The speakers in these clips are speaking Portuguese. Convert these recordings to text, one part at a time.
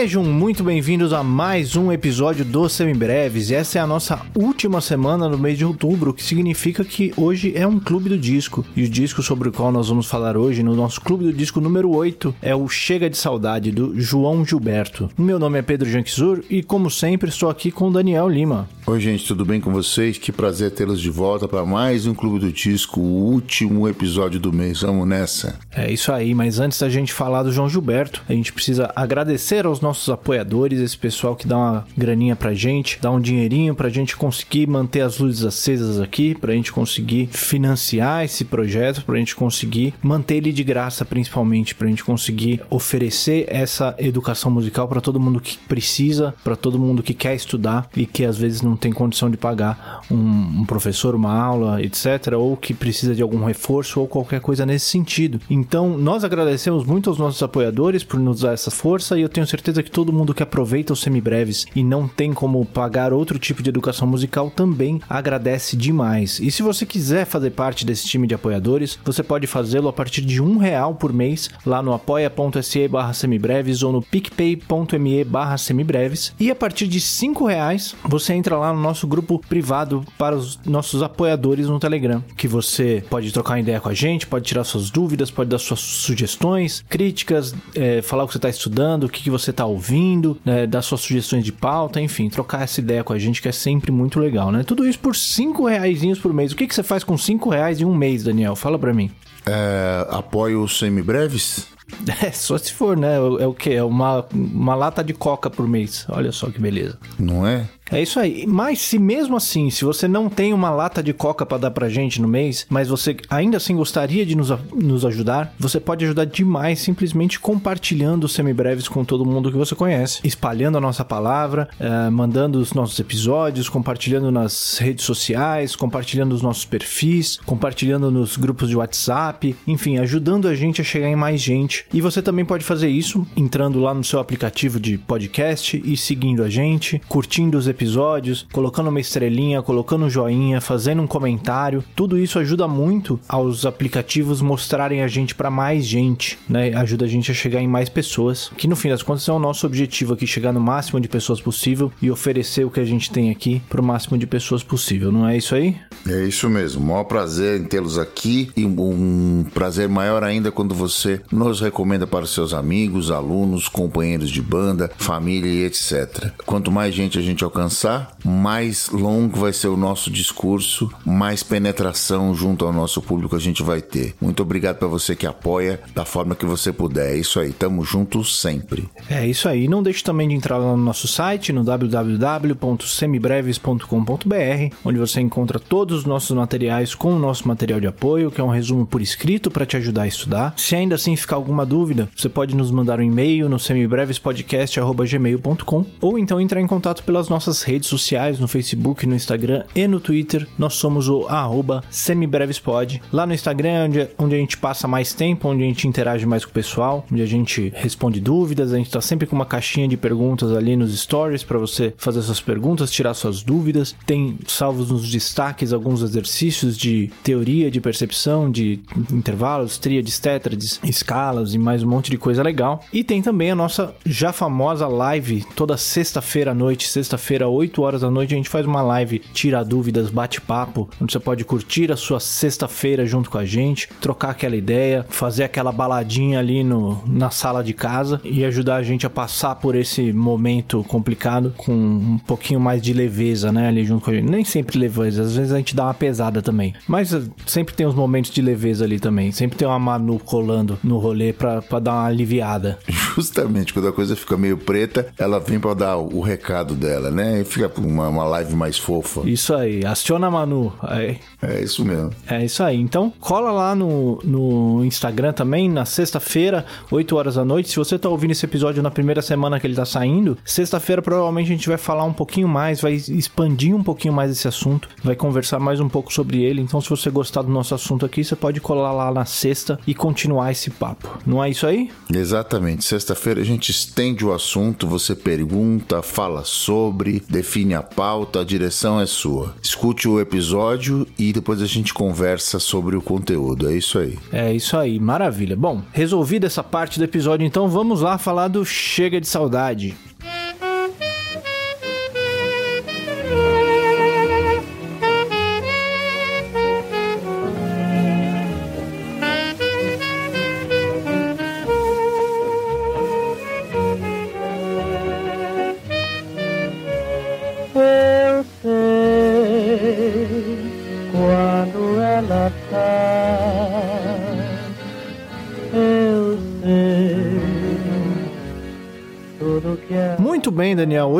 Sejam muito bem-vindos a mais um episódio do Semibreves. Essa é a nossa última semana no mês de outubro, o que significa que hoje é um clube do disco. E o disco sobre o qual nós vamos falar hoje, no nosso clube do disco número 8, é o Chega de Saudade, do João Gilberto. Meu nome é Pedro Janquizur e, como sempre, estou aqui com o Daniel Lima. Oi, gente, tudo bem com vocês? Que prazer tê-los de volta para mais um Clube do Disco, o último episódio do mês. Vamos nessa. É isso aí, mas antes da gente falar do João Gilberto, a gente precisa agradecer aos nossos apoiadores, esse pessoal que dá uma graninha pra gente, dá um dinheirinho pra gente conseguir manter as luzes acesas aqui, pra gente conseguir financiar esse projeto, pra gente conseguir manter ele de graça, principalmente, pra gente conseguir oferecer essa educação musical para todo mundo que precisa, para todo mundo que quer estudar e que às vezes não tem condição de pagar um, um professor, uma aula, etc., ou que precisa de algum reforço ou qualquer coisa nesse sentido. Então, nós agradecemos muito aos nossos apoiadores por nos dar essa força e eu tenho certeza que todo mundo que aproveita os semibreves e não tem como pagar outro tipo de educação musical também agradece demais. E se você quiser fazer parte desse time de apoiadores, você pode fazê-lo a partir de um real por mês lá no apoia.se barra semibreves ou no picpay.me barra semibreves. E a partir de cinco reais, você entra lá no nosso grupo privado para os nossos apoiadores no Telegram, que você pode trocar uma ideia com a gente, pode tirar suas dúvidas, pode dar suas sugestões, críticas, é, falar o que você está estudando, o que, que você está ouvindo, né, dar suas sugestões de pauta, enfim, trocar essa ideia com a gente que é sempre muito legal, né? Tudo isso por cinco reais por mês. O que, que você faz com cinco reais em um mês, Daniel? Fala para mim. É, apoio os semibreves? É, só se for, né? É o que? É uma, uma lata de coca por mês. Olha só que beleza. Não é? É isso aí. Mas se mesmo assim, se você não tem uma lata de coca para dar pra gente no mês, mas você ainda assim gostaria de nos, nos ajudar, você pode ajudar demais simplesmente compartilhando os semibreves com todo mundo que você conhece, espalhando a nossa palavra, uh, mandando os nossos episódios, compartilhando nas redes sociais, compartilhando os nossos perfis, compartilhando nos grupos de WhatsApp, enfim, ajudando a gente a chegar em mais gente. E você também pode fazer isso entrando lá no seu aplicativo de podcast e seguindo a gente, curtindo os episódios episódios, colocando uma estrelinha, colocando um joinha, fazendo um comentário. Tudo isso ajuda muito aos aplicativos mostrarem a gente para mais gente, né? Ajuda a gente a chegar em mais pessoas, que no fim das contas é o nosso objetivo aqui, chegar no máximo de pessoas possível e oferecer o que a gente tem aqui para o máximo de pessoas possível, não é isso aí? É isso mesmo. Maior prazer em tê-los aqui e um prazer maior ainda quando você nos recomenda para seus amigos, alunos, companheiros de banda, família e etc. Quanto mais gente a gente alcança avançar, mais longo vai ser o nosso discurso, mais penetração junto ao nosso público a gente vai ter. Muito obrigado para você que apoia da forma que você puder. É isso aí, tamo juntos sempre. É isso aí. Não deixe também de entrar lá no nosso site, no www.semibreves.com.br, onde você encontra todos os nossos materiais com o nosso material de apoio, que é um resumo por escrito para te ajudar a estudar. Se ainda assim ficar alguma dúvida, você pode nos mandar um e-mail no semibrevespodcast.gmail.com ou então entrar em contato pelas nossas redes sociais, no Facebook, no Instagram e no Twitter. Nós somos o arroba semibrevespod. Lá no Instagram é onde, onde a gente passa mais tempo, onde a gente interage mais com o pessoal, onde a gente responde dúvidas. A gente tá sempre com uma caixinha de perguntas ali nos stories para você fazer suas perguntas, tirar suas dúvidas. Tem salvos nos destaques alguns exercícios de teoria de percepção, de intervalos, tríades, tétrades, escalas e mais um monte de coisa legal. E tem também a nossa já famosa live toda sexta-feira à noite, sexta-feira 8 horas da noite, a gente faz uma live, tira dúvidas, bate-papo, onde você pode curtir a sua sexta-feira junto com a gente, trocar aquela ideia, fazer aquela baladinha ali no, na sala de casa e ajudar a gente a passar por esse momento complicado com um pouquinho mais de leveza, né? Ali junto com a gente. Nem sempre leveza, às vezes a gente dá uma pesada também. Mas eh, sempre tem uns momentos de leveza ali também. Sempre tem uma Manu colando no rolê pra, pra dar uma aliviada. Justamente, quando a coisa fica meio preta, ela vem pra dar o recado dela, né? Aí fica uma, uma live mais fofa. Isso aí, aciona Manu. Aí. É isso mesmo. É isso aí. Então, cola lá no, no Instagram também, na sexta-feira, 8 horas da noite. Se você tá ouvindo esse episódio na primeira semana que ele tá saindo, sexta-feira provavelmente a gente vai falar um pouquinho mais, vai expandir um pouquinho mais esse assunto, vai conversar mais um pouco sobre ele. Então, se você gostar do nosso assunto aqui, você pode colar lá na sexta e continuar esse papo. Não é isso aí? Exatamente. Sexta-feira a gente estende o assunto, você pergunta, fala sobre define a pauta, a direção é sua. Escute o episódio e depois a gente conversa sobre o conteúdo. É isso aí. É isso aí, maravilha. Bom, resolvida essa parte do episódio, então vamos lá falar do Chega de Saudade.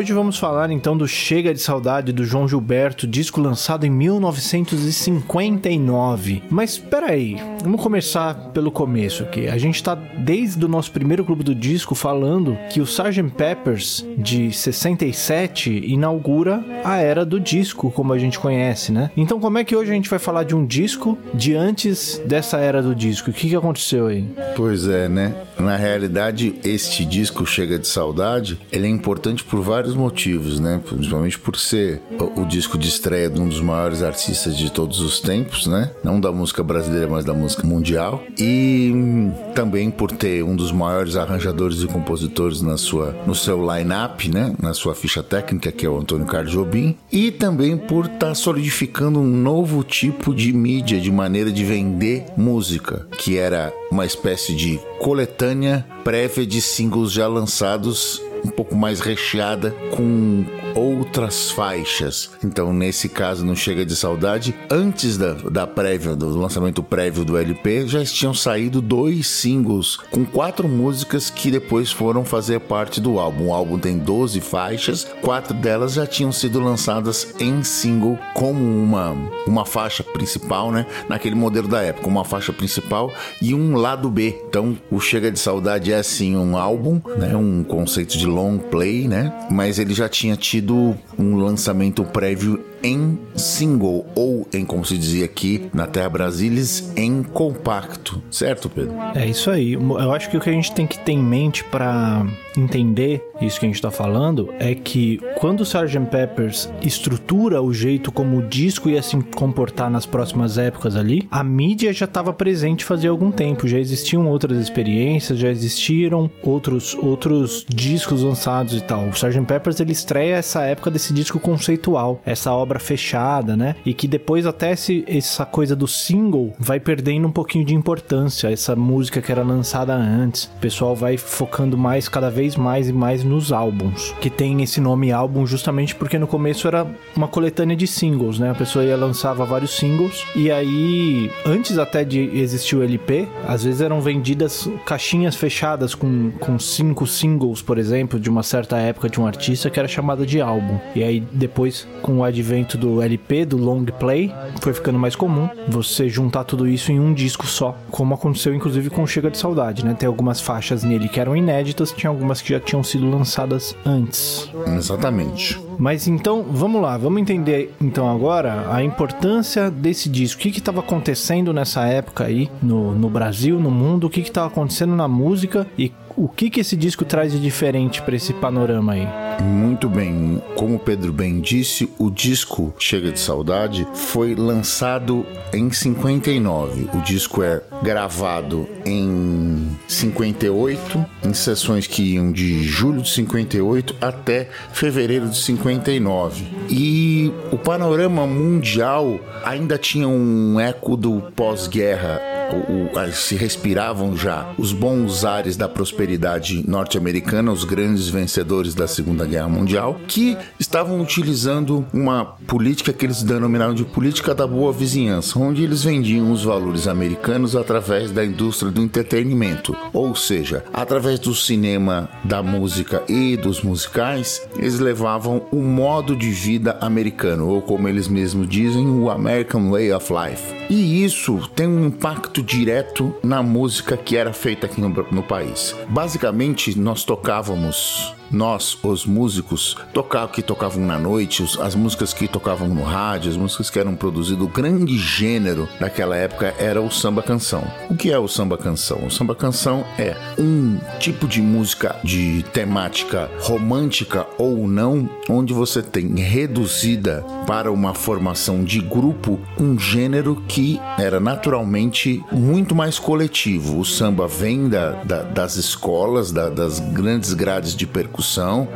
Hoje vamos falar então do Chega de Saudade do João Gilberto, disco lançado em 1959. Mas espera aí, vamos começar pelo começo aqui. A gente tá desde o nosso primeiro clube do disco falando que o Sgt. Peppers de 67 inaugura a era do disco, como a gente conhece, né? Então como é que hoje a gente vai falar de um disco de antes dessa era do disco? O que, que aconteceu aí? Pois é, né? Na realidade, este disco Chega de Saudade, ele é importante por vários motivos, né? Principalmente por ser o, o, disco de estreia de um dos maiores artistas de todos os tempos, né? Não da música brasileira, mas da música mundial. E também por ter um dos maiores arranjadores e compositores na sua, no seu line-up, né? Na sua ficha técnica, que é o Antônio Carlos Jobim. E também por estar tá solidificando um novo tipo de mídia, de maneira de vender música, que era uma espécie de coletânea prévia de singles já lançados um pouco mais recheada com outras faixas. Então, nesse caso, não chega de saudade. Antes da, da prévia, do lançamento prévio do LP, já tinham saído dois singles com quatro músicas que depois foram fazer parte do álbum. O álbum tem 12 faixas, quatro delas já tinham sido lançadas em single como uma, uma faixa principal, né? Naquele modelo da época, uma faixa principal e um lado B. Então, o Chega de Saudade é assim um álbum, né? Um conceito de long play, né? Mas ele já tinha tido um lançamento prévio em single ou em como se dizia aqui na Terra Brasilis em compacto, certo, Pedro? É isso aí. Eu acho que o que a gente tem que ter em mente para entender isso que a gente está falando é que quando o Sgt. Peppers estrutura o jeito como o disco ia se comportar nas próximas épocas ali, a mídia já estava presente fazia algum tempo, já existiam outras experiências, já existiram outros outros discos lançados e tal. O Sgt. Peppers ele estreia essa época desse disco conceitual, essa obra obra fechada, né? E que depois até esse, essa coisa do single vai perdendo um pouquinho de importância, essa música que era lançada antes. O pessoal vai focando mais, cada vez mais e mais nos álbuns, que tem esse nome álbum justamente porque no começo era uma coletânea de singles, né? A pessoa ia lançava vários singles e aí, antes até de existir o LP, às vezes eram vendidas caixinhas fechadas com, com cinco singles, por exemplo, de uma certa época de um artista que era chamada de álbum. E aí depois, com o advento do LP, do long play, foi ficando mais comum você juntar tudo isso em um disco só, como aconteceu inclusive com Chega de Saudade, né? Tem algumas faixas nele que eram inéditas, tinha algumas que já tinham sido lançadas antes. Exatamente. Mas então, vamos lá, vamos entender então agora a importância desse disco. O que estava acontecendo nessa época aí no, no Brasil, no mundo, o que estava acontecendo na música e o que, que esse disco traz de diferente para esse panorama aí? Muito bem, como o Pedro bem disse, o disco Chega de Saudade foi lançado em 59. O disco é gravado em 58, em sessões que iam de julho de 58 até fevereiro de 59. E o panorama mundial ainda tinha um eco do pós-guerra o, o, se respiravam já os bons ares da prosperidade norte-americana, os grandes vencedores da Segunda Guerra Mundial, que estavam utilizando uma política que eles denominaram de política da boa vizinhança, onde eles vendiam os valores americanos através da indústria do entretenimento, ou seja, através do cinema, da música e dos musicais, eles levavam o modo de vida americano, ou como eles mesmos dizem, o American Way of Life. E isso tem um impacto direto na música que era feita aqui no, no país. Basicamente, nós tocávamos nós, os músicos, tocar, que tocavam na noite, as músicas que tocavam no rádio, as músicas que eram produzidas, o grande gênero daquela época era o samba canção. O que é o samba canção? O samba canção é um tipo de música de temática romântica ou não, onde você tem reduzida para uma formação de grupo um gênero que era naturalmente muito mais coletivo. O samba vem da, da, das escolas, da, das grandes grades de percussão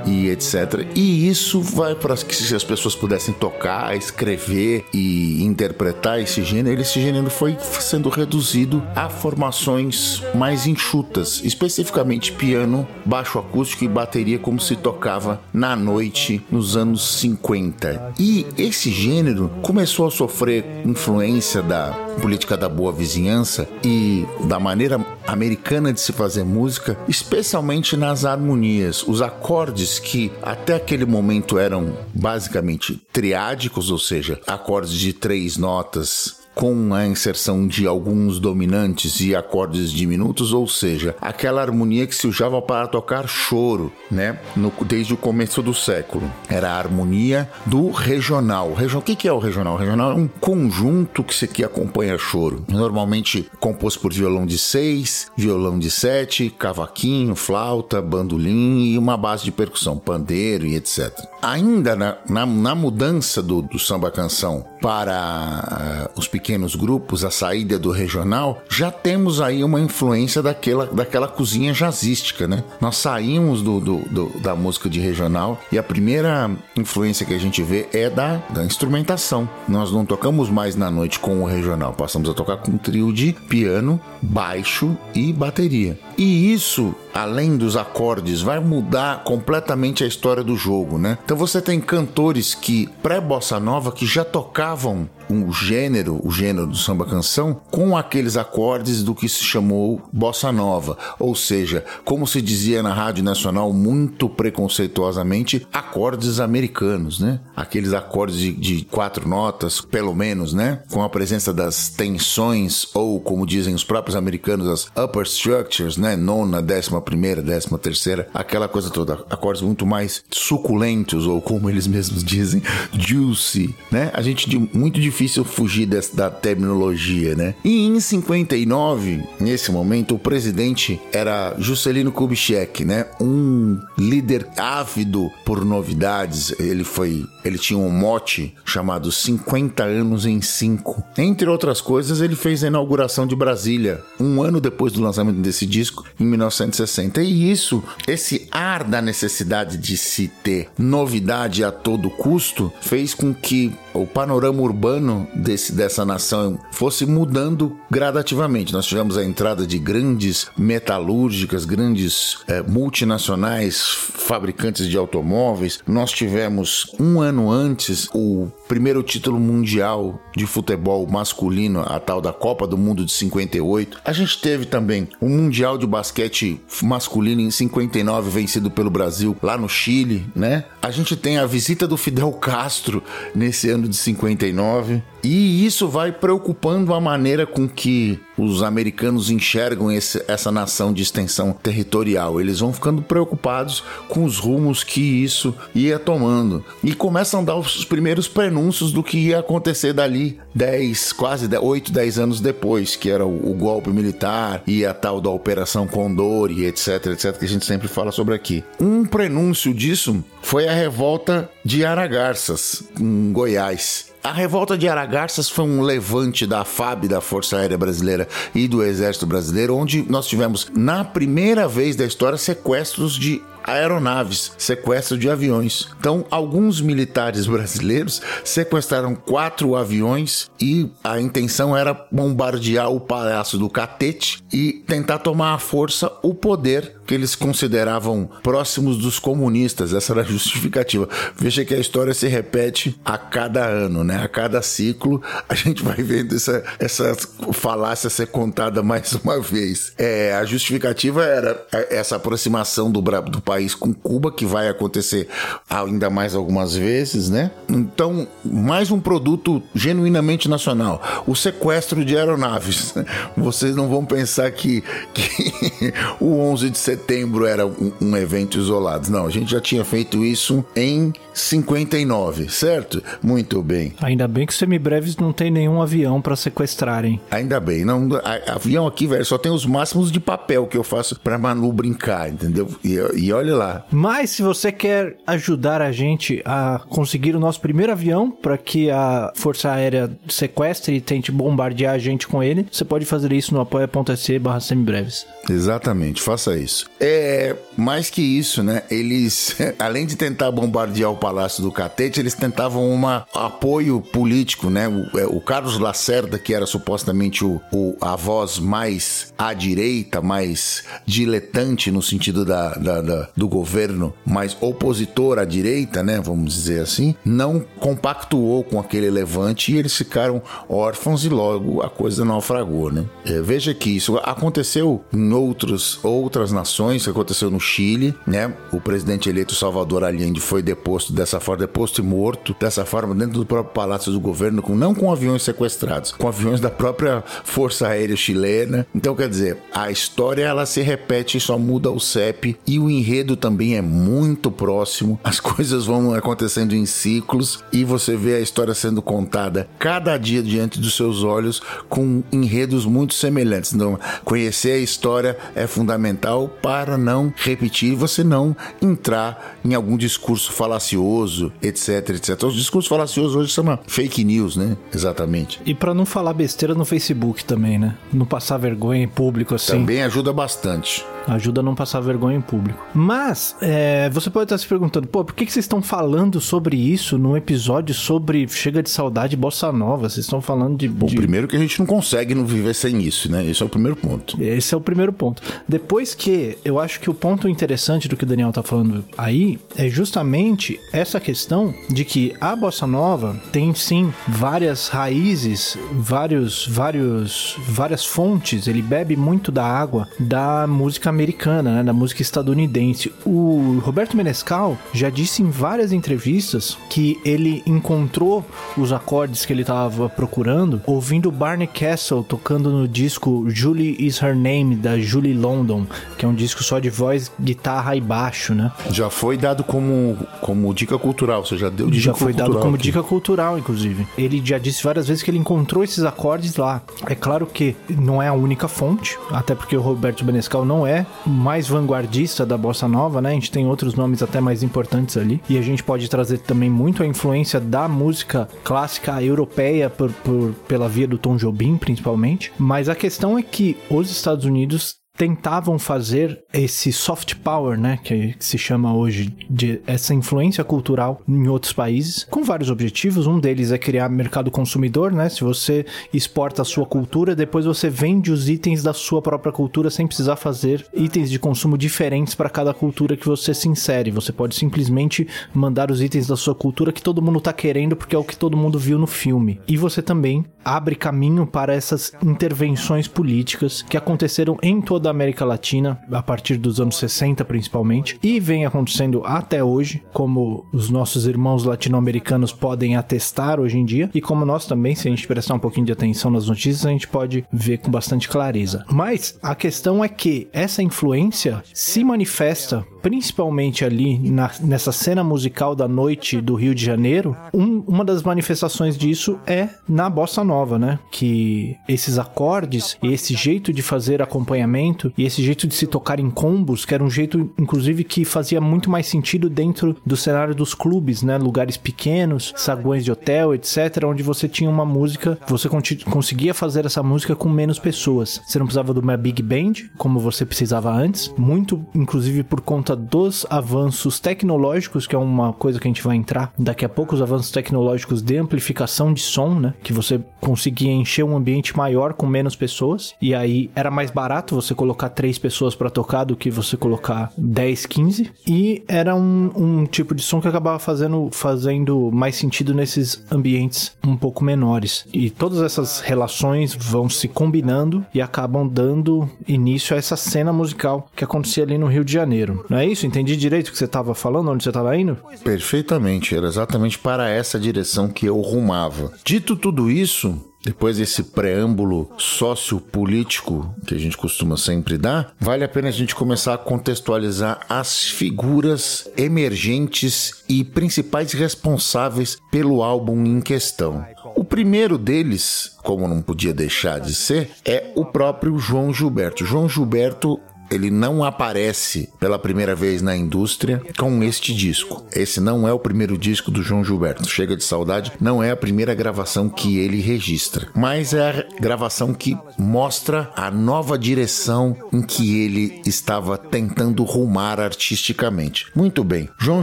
e etc. E isso vai para que as pessoas pudessem tocar, escrever e interpretar esse gênero. Esse gênero foi sendo reduzido a formações mais enxutas, especificamente piano, baixo acústico e bateria, como se tocava na noite nos anos 50. E esse gênero começou a sofrer influência da política da boa vizinhança e da maneira americana de se fazer música, especialmente nas harmonias. Os acordes que até aquele momento eram basicamente triádicos, ou seja, acordes de três notas com a inserção de alguns dominantes e acordes diminutos, ou seja, aquela harmonia que se usava para tocar choro, né? No, desde o começo do século. Era a harmonia do regional. O que, que é o regional? O regional é um conjunto que, se, que acompanha choro. Normalmente composto por violão de seis, violão de sete, cavaquinho, flauta, bandolim e uma base de percussão, pandeiro e etc. Ainda na, na, na mudança do, do samba canção para uh, os pequenos grupos, a saída do regional, já temos aí uma influência daquela, daquela cozinha jazzística, né? Nós saímos do, do, do, da música de regional e a primeira influência que a gente vê é da, da instrumentação. Nós não tocamos mais na noite com o regional, passamos a tocar com um trio de piano, baixo e bateria. E isso, além dos acordes, vai mudar completamente a história do jogo, né? Então você tem cantores que pré-bossa nova que já tocavam um gênero, o gênero do samba canção, com aqueles acordes do que se chamou bossa nova, ou seja, como se dizia na rádio nacional muito preconceituosamente, acordes americanos, né? Aqueles acordes de, de quatro notas, pelo menos, né? Com a presença das tensões ou como dizem os próprios americanos, as upper structures, né? Nona, décima primeira, décima terceira, aquela coisa toda, acordes muito mais suculentos ou como eles mesmos dizem, juicy, né? A gente muito de difícil fugir dessa, da terminologia, né? E em 59, nesse momento, o presidente era Juscelino Kubitschek, né? Um líder ávido por novidades. Ele foi, ele tinha um mote chamado 50 anos em 5. Entre outras coisas, ele fez a inauguração de Brasília um ano depois do lançamento desse disco, em 1960. E isso, esse ar da necessidade de se ter novidade a todo custo, fez com que o panorama urbano desse, dessa nação fosse mudando gradativamente. Nós tivemos a entrada de grandes metalúrgicas, grandes é, multinacionais fabricantes de automóveis. Nós tivemos um ano antes o primeiro título mundial de futebol masculino, a tal da Copa do Mundo de 58. A gente teve também o Mundial de Basquete masculino em 59, vencido pelo Brasil lá no Chile, né? A gente tem a visita do Fidel Castro nesse ano de 59. E isso vai preocupando a maneira com que os americanos enxergam esse, essa nação de extensão territorial. Eles vão ficando preocupados com os rumos que isso ia tomando. E começam a dar os primeiros prenúncios do que ia acontecer dali 10, quase 8, 10 anos depois, que era o, o golpe militar e a tal da Operação Condor e etc, etc, que a gente sempre fala sobre aqui. Um prenúncio disso foi a revolta de Aragarças, em Goiás. A revolta de Aragarças foi um levante da FAB, da Força Aérea Brasileira e do Exército Brasileiro, onde nós tivemos, na primeira vez da história, sequestros de aeronaves, sequestro de aviões. Então, alguns militares brasileiros sequestraram quatro aviões e a intenção era bombardear o Palácio do Catete e tentar tomar à força o poder que eles consideravam próximos dos comunistas. Essa era a justificativa. Veja que a história se repete a cada ano, né? A cada ciclo, a gente vai vendo essa, essa falácia ser contada mais uma vez. É, a justificativa era essa aproximação do, do país com Cuba, que vai acontecer ainda mais algumas vezes, né? Então, mais um produto genuinamente nacional. O sequestro de aeronaves. Vocês não vão pensar que, que o 11 de setembro setembro era um, um evento isolado. Não, a gente já tinha feito isso em 59, certo? Muito bem. Ainda bem que o Semibreves não tem nenhum avião para sequestrarem. Ainda bem. Não, a, avião aqui, velho, só tem os máximos de papel que eu faço pra Manu brincar, entendeu? E, e olha lá. Mas se você quer ajudar a gente a conseguir o nosso primeiro avião para que a Força Aérea sequestre e tente bombardear a gente com ele, você pode fazer isso no apoia.se barra semibreves. Exatamente, faça isso. É mais que isso, né? Eles, além de tentar bombardear o Palácio do Catete, eles tentavam um apoio político, né? O, é, o, Carlos Lacerda, que era supostamente o, o, a voz mais à direita, mais diletante no sentido da, da, da, do governo, mais opositor à direita, né? Vamos dizer assim, não compactuou com aquele levante e eles ficaram órfãos e logo a coisa naufragou, né? É, veja que isso aconteceu em outros, outras nações, aconteceu no Chile, né? O presidente eleito Salvador Allende foi deposto dessa forma, deposto e morto dessa forma dentro do próprio palácio do governo, com, não com aviões sequestrados, com aviões da própria Força Aérea Chilena. Então, quer dizer, a história ela se repete, só muda o CEP e o enredo também é muito próximo. As coisas vão acontecendo em ciclos e você vê a história sendo contada cada dia diante dos seus olhos com enredos muito semelhantes. Então, conhecer a história é fundamental para não repetir e você não entrar em algum discurso falacioso, etc, etc. Os discursos falaciosos hoje são fake news, né? Exatamente. E para não falar besteira no Facebook também, né? Não passar vergonha em público assim. Também ajuda bastante. Ajuda a não passar vergonha em público. Mas, é, você pode estar se perguntando, pô, por que, que vocês estão falando sobre isso num episódio sobre Chega de Saudade Bossa Nova? Vocês estão falando de, Bom, de... primeiro que a gente não consegue não viver sem isso, né? Esse é o primeiro ponto. Esse é o primeiro ponto. Depois que, eu acho que o ponto interessante do que o Daniel tá falando aí é justamente essa questão de que a Bossa Nova tem sim várias raízes, vários, vários, várias fontes. Ele bebe muito da água da música americana, né, da música estadunidense. O Roberto Menescal já disse em várias entrevistas que ele encontrou os acordes que ele estava procurando ouvindo Barney Castle tocando no disco Julie Is Her Name da Julie London, que é um disco só de voz, guitarra e baixo, né? Já foi dado como, como dica cultural, você já deu dica Já foi dado como aqui. dica cultural, inclusive. Ele já disse várias vezes que ele encontrou esses acordes lá. É claro que não é a única fonte, até porque o Roberto Benescal não é mais vanguardista da bossa nova, né? A gente tem outros nomes até mais importantes ali. E a gente pode trazer também muito a influência da música clássica europeia por, por, pela via do Tom Jobim, principalmente. Mas a questão é que os Estados Unidos tentavam fazer esse soft power, né, que se chama hoje de essa influência cultural em outros países, com vários objetivos. Um deles é criar mercado consumidor, né? Se você exporta a sua cultura, depois você vende os itens da sua própria cultura sem precisar fazer itens de consumo diferentes para cada cultura que você se insere. Você pode simplesmente mandar os itens da sua cultura que todo mundo tá querendo porque é o que todo mundo viu no filme. E você também abre caminho para essas intervenções políticas que aconteceram em toda toda a América Latina, a partir dos anos 60 principalmente, e vem acontecendo até hoje, como os nossos irmãos latino-americanos podem atestar hoje em dia, e como nós também, se a gente prestar um pouquinho de atenção nas notícias, a gente pode ver com bastante clareza. Mas a questão é que essa influência se manifesta principalmente ali na, nessa cena musical da noite do Rio de Janeiro. Um, uma das manifestações disso é na bossa nova, né? Que esses acordes e esse jeito de fazer acompanhamento e esse jeito de se tocar em combos, que era um jeito, inclusive, que fazia muito mais sentido dentro do cenário dos clubes, né? Lugares pequenos, saguões de hotel, etc., onde você tinha uma música, você conseguia fazer essa música com menos pessoas. Você não precisava de uma big band, como você precisava antes, muito, inclusive, por conta dos avanços tecnológicos, que é uma coisa que a gente vai entrar daqui a pouco, os avanços tecnológicos de amplificação de som, né? Que você conseguia encher um ambiente maior com menos pessoas, e aí era mais barato você colocar três pessoas para tocar do que você colocar 10, 15. E era um, um tipo de som que acabava fazendo, fazendo mais sentido nesses ambientes um pouco menores. E todas essas relações vão se combinando e acabam dando início a essa cena musical que acontecia ali no Rio de Janeiro. Não é isso? Entendi direito o que você estava falando, onde você estava indo? Perfeitamente, era exatamente para essa direção que eu rumava. Dito tudo isso, depois desse preâmbulo sociopolítico que a gente costuma sempre dar, vale a pena a gente começar a contextualizar as figuras emergentes e principais responsáveis pelo álbum em questão. O primeiro deles, como não podia deixar de ser, é o próprio João Gilberto. João Gilberto ele não aparece pela primeira vez na indústria com este disco. Esse não é o primeiro disco do João Gilberto. Chega de Saudade não é a primeira gravação que ele registra, mas é a gravação que mostra a nova direção em que ele estava tentando rumar artisticamente. Muito bem. João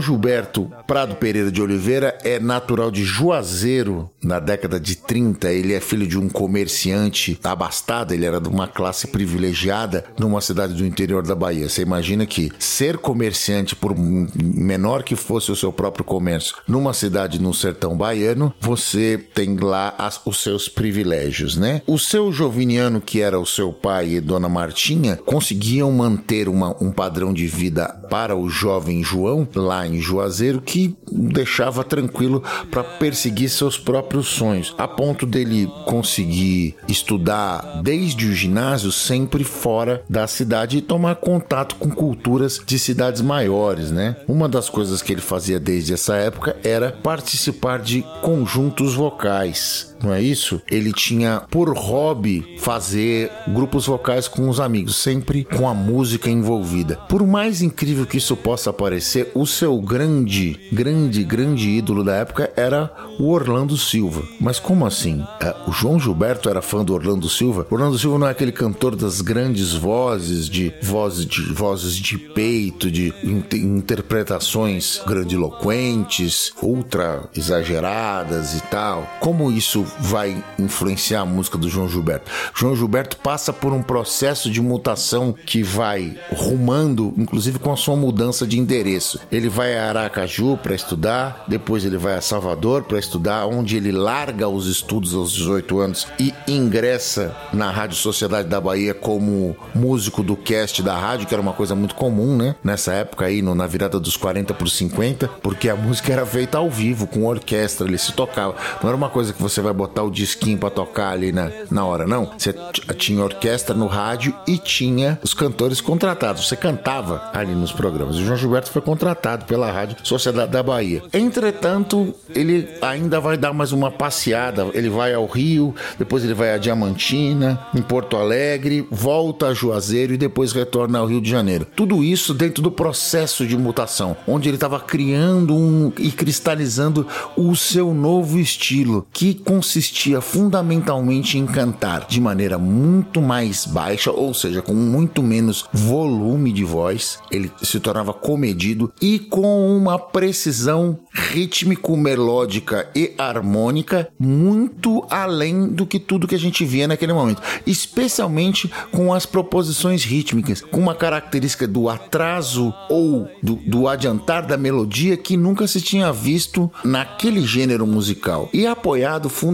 Gilberto Prado Pereira de Oliveira é natural de Juazeiro na década de 30. Ele é filho de um comerciante abastado, ele era de uma classe privilegiada numa cidade do interior da Bahia. Você imagina que ser comerciante, por menor que fosse o seu próprio comércio, numa cidade no sertão baiano, você tem lá as, os seus privilégios, né? O seu Joviniano, que era o seu pai e Dona Martinha, conseguiam manter uma, um padrão de vida para o jovem João, lá em Juazeiro, que deixava tranquilo para perseguir seus próprios sonhos, a ponto dele conseguir estudar desde o ginásio sempre fora da cidade tomar contato com culturas de cidades maiores, né? Uma das coisas que ele fazia desde essa época era participar de conjuntos vocais não é isso? Ele tinha por hobby fazer grupos vocais com os amigos, sempre com a música envolvida. Por mais incrível que isso possa parecer, o seu grande, grande, grande ídolo da época era o Orlando Silva. Mas como assim? É, o João Gilberto era fã do Orlando Silva? Orlando Silva não é aquele cantor das grandes vozes, de vozes de, vozes de peito, de interpretações grandiloquentes, ultra exageradas e tal. Como isso vai influenciar a música do João Gilberto. João Gilberto passa por um processo de mutação que vai rumando, inclusive com a sua mudança de endereço. Ele vai a Aracaju para estudar, depois ele vai a Salvador para estudar, onde ele larga os estudos aos 18 anos e ingressa na Rádio Sociedade da Bahia como músico do cast da rádio, que era uma coisa muito comum, né? Nessa época aí, no, na virada dos 40 para os 50, porque a música era feita ao vivo, com orquestra, ele se tocava. Não era uma coisa que você vai botar o disquinho para tocar ali na, na hora, não. Você tinha orquestra no rádio e tinha os cantores contratados. Você cantava ali nos programas. O João Gilberto foi contratado pela Rádio Sociedade da Bahia. Entretanto, ele ainda vai dar mais uma passeada. Ele vai ao Rio, depois ele vai a Diamantina, em Porto Alegre, volta a Juazeiro e depois retorna ao Rio de Janeiro. Tudo isso dentro do processo de mutação, onde ele estava criando um, e cristalizando o seu novo estilo, que consistia fundamentalmente em cantar de maneira muito mais baixa, ou seja, com muito menos volume de voz. Ele se tornava comedido e com uma precisão rítmico-melódica e harmônica muito além do que tudo que a gente via naquele momento, especialmente com as proposições rítmicas, com uma característica do atraso ou do, do adiantar da melodia que nunca se tinha visto naquele gênero musical e apoiado fundamentalmente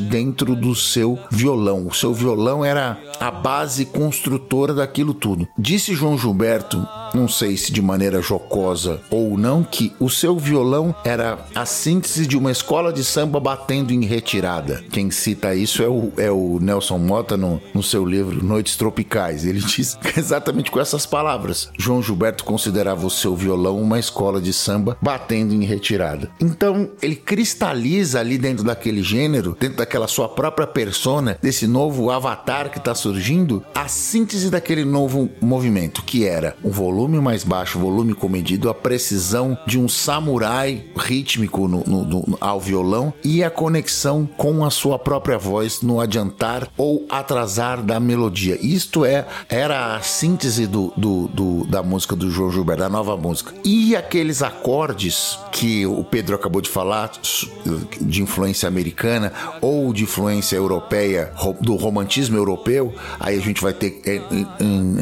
dentro do seu violão. O seu violão era a base construtora daquilo tudo. Disse João Gilberto não sei se de maneira jocosa ou não, que o seu violão era a síntese de uma escola de samba batendo em retirada. Quem cita isso é o, é o Nelson Mota no, no seu livro Noites Tropicais. Ele diz exatamente com essas palavras. João Gilberto considerava o seu violão uma escola de samba batendo em retirada. Então, ele cristaliza ali dentro daquele gênero, dentro daquela sua própria persona, desse novo avatar que está surgindo, a síntese daquele novo movimento, que era volume volume mais baixo, volume comedido, a precisão de um samurai rítmico no, no, no, ao violão e a conexão com a sua própria voz no adiantar ou atrasar da melodia. Isto é era a síntese do, do, do, da música do João Gilberto, da nova música. E aqueles acordes que o Pedro acabou de falar, de influência americana ou de influência europeia, do romantismo europeu, aí a gente vai ter é,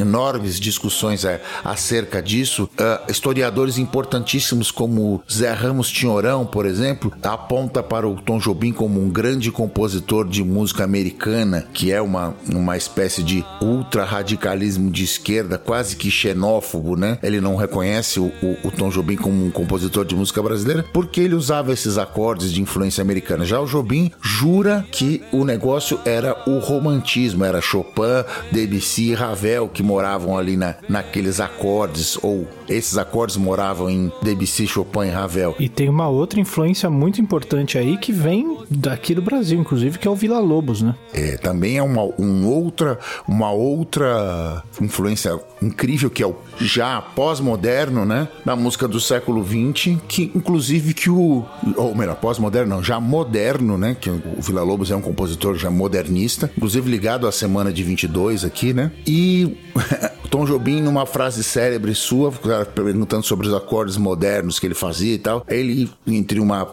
enormes discussões acerca acerca disso. Uh, historiadores importantíssimos como Zé Ramos Tinhorão, por exemplo, aponta para o Tom Jobim como um grande compositor de música americana, que é uma, uma espécie de ultra-radicalismo de esquerda, quase que xenófobo, né? Ele não reconhece o, o, o Tom Jobim como um compositor de música brasileira porque ele usava esses acordes de influência americana. Já o Jobim jura que o negócio era o romantismo, era Chopin, Debussy e Ravel que moravam ali na, naqueles acordes, ou esses acordes moravam em Debussy, Chopin e Ravel. E tem uma outra influência muito importante aí que vem daqui do Brasil, inclusive, que é o Vila Lobos, né? É, também é uma, um outra, uma outra influência incrível que é o já pós-moderno, né? Da música do século XX, que inclusive que o. Ou melhor, pós-moderno, não, já moderno, né? Que o Vila Lobos é um compositor já modernista, inclusive ligado à semana de 22 aqui, né? E Tom Jobim, numa frase célebre sua, perguntando sobre os acordes modernos que ele fazia e tal, ele, entre uma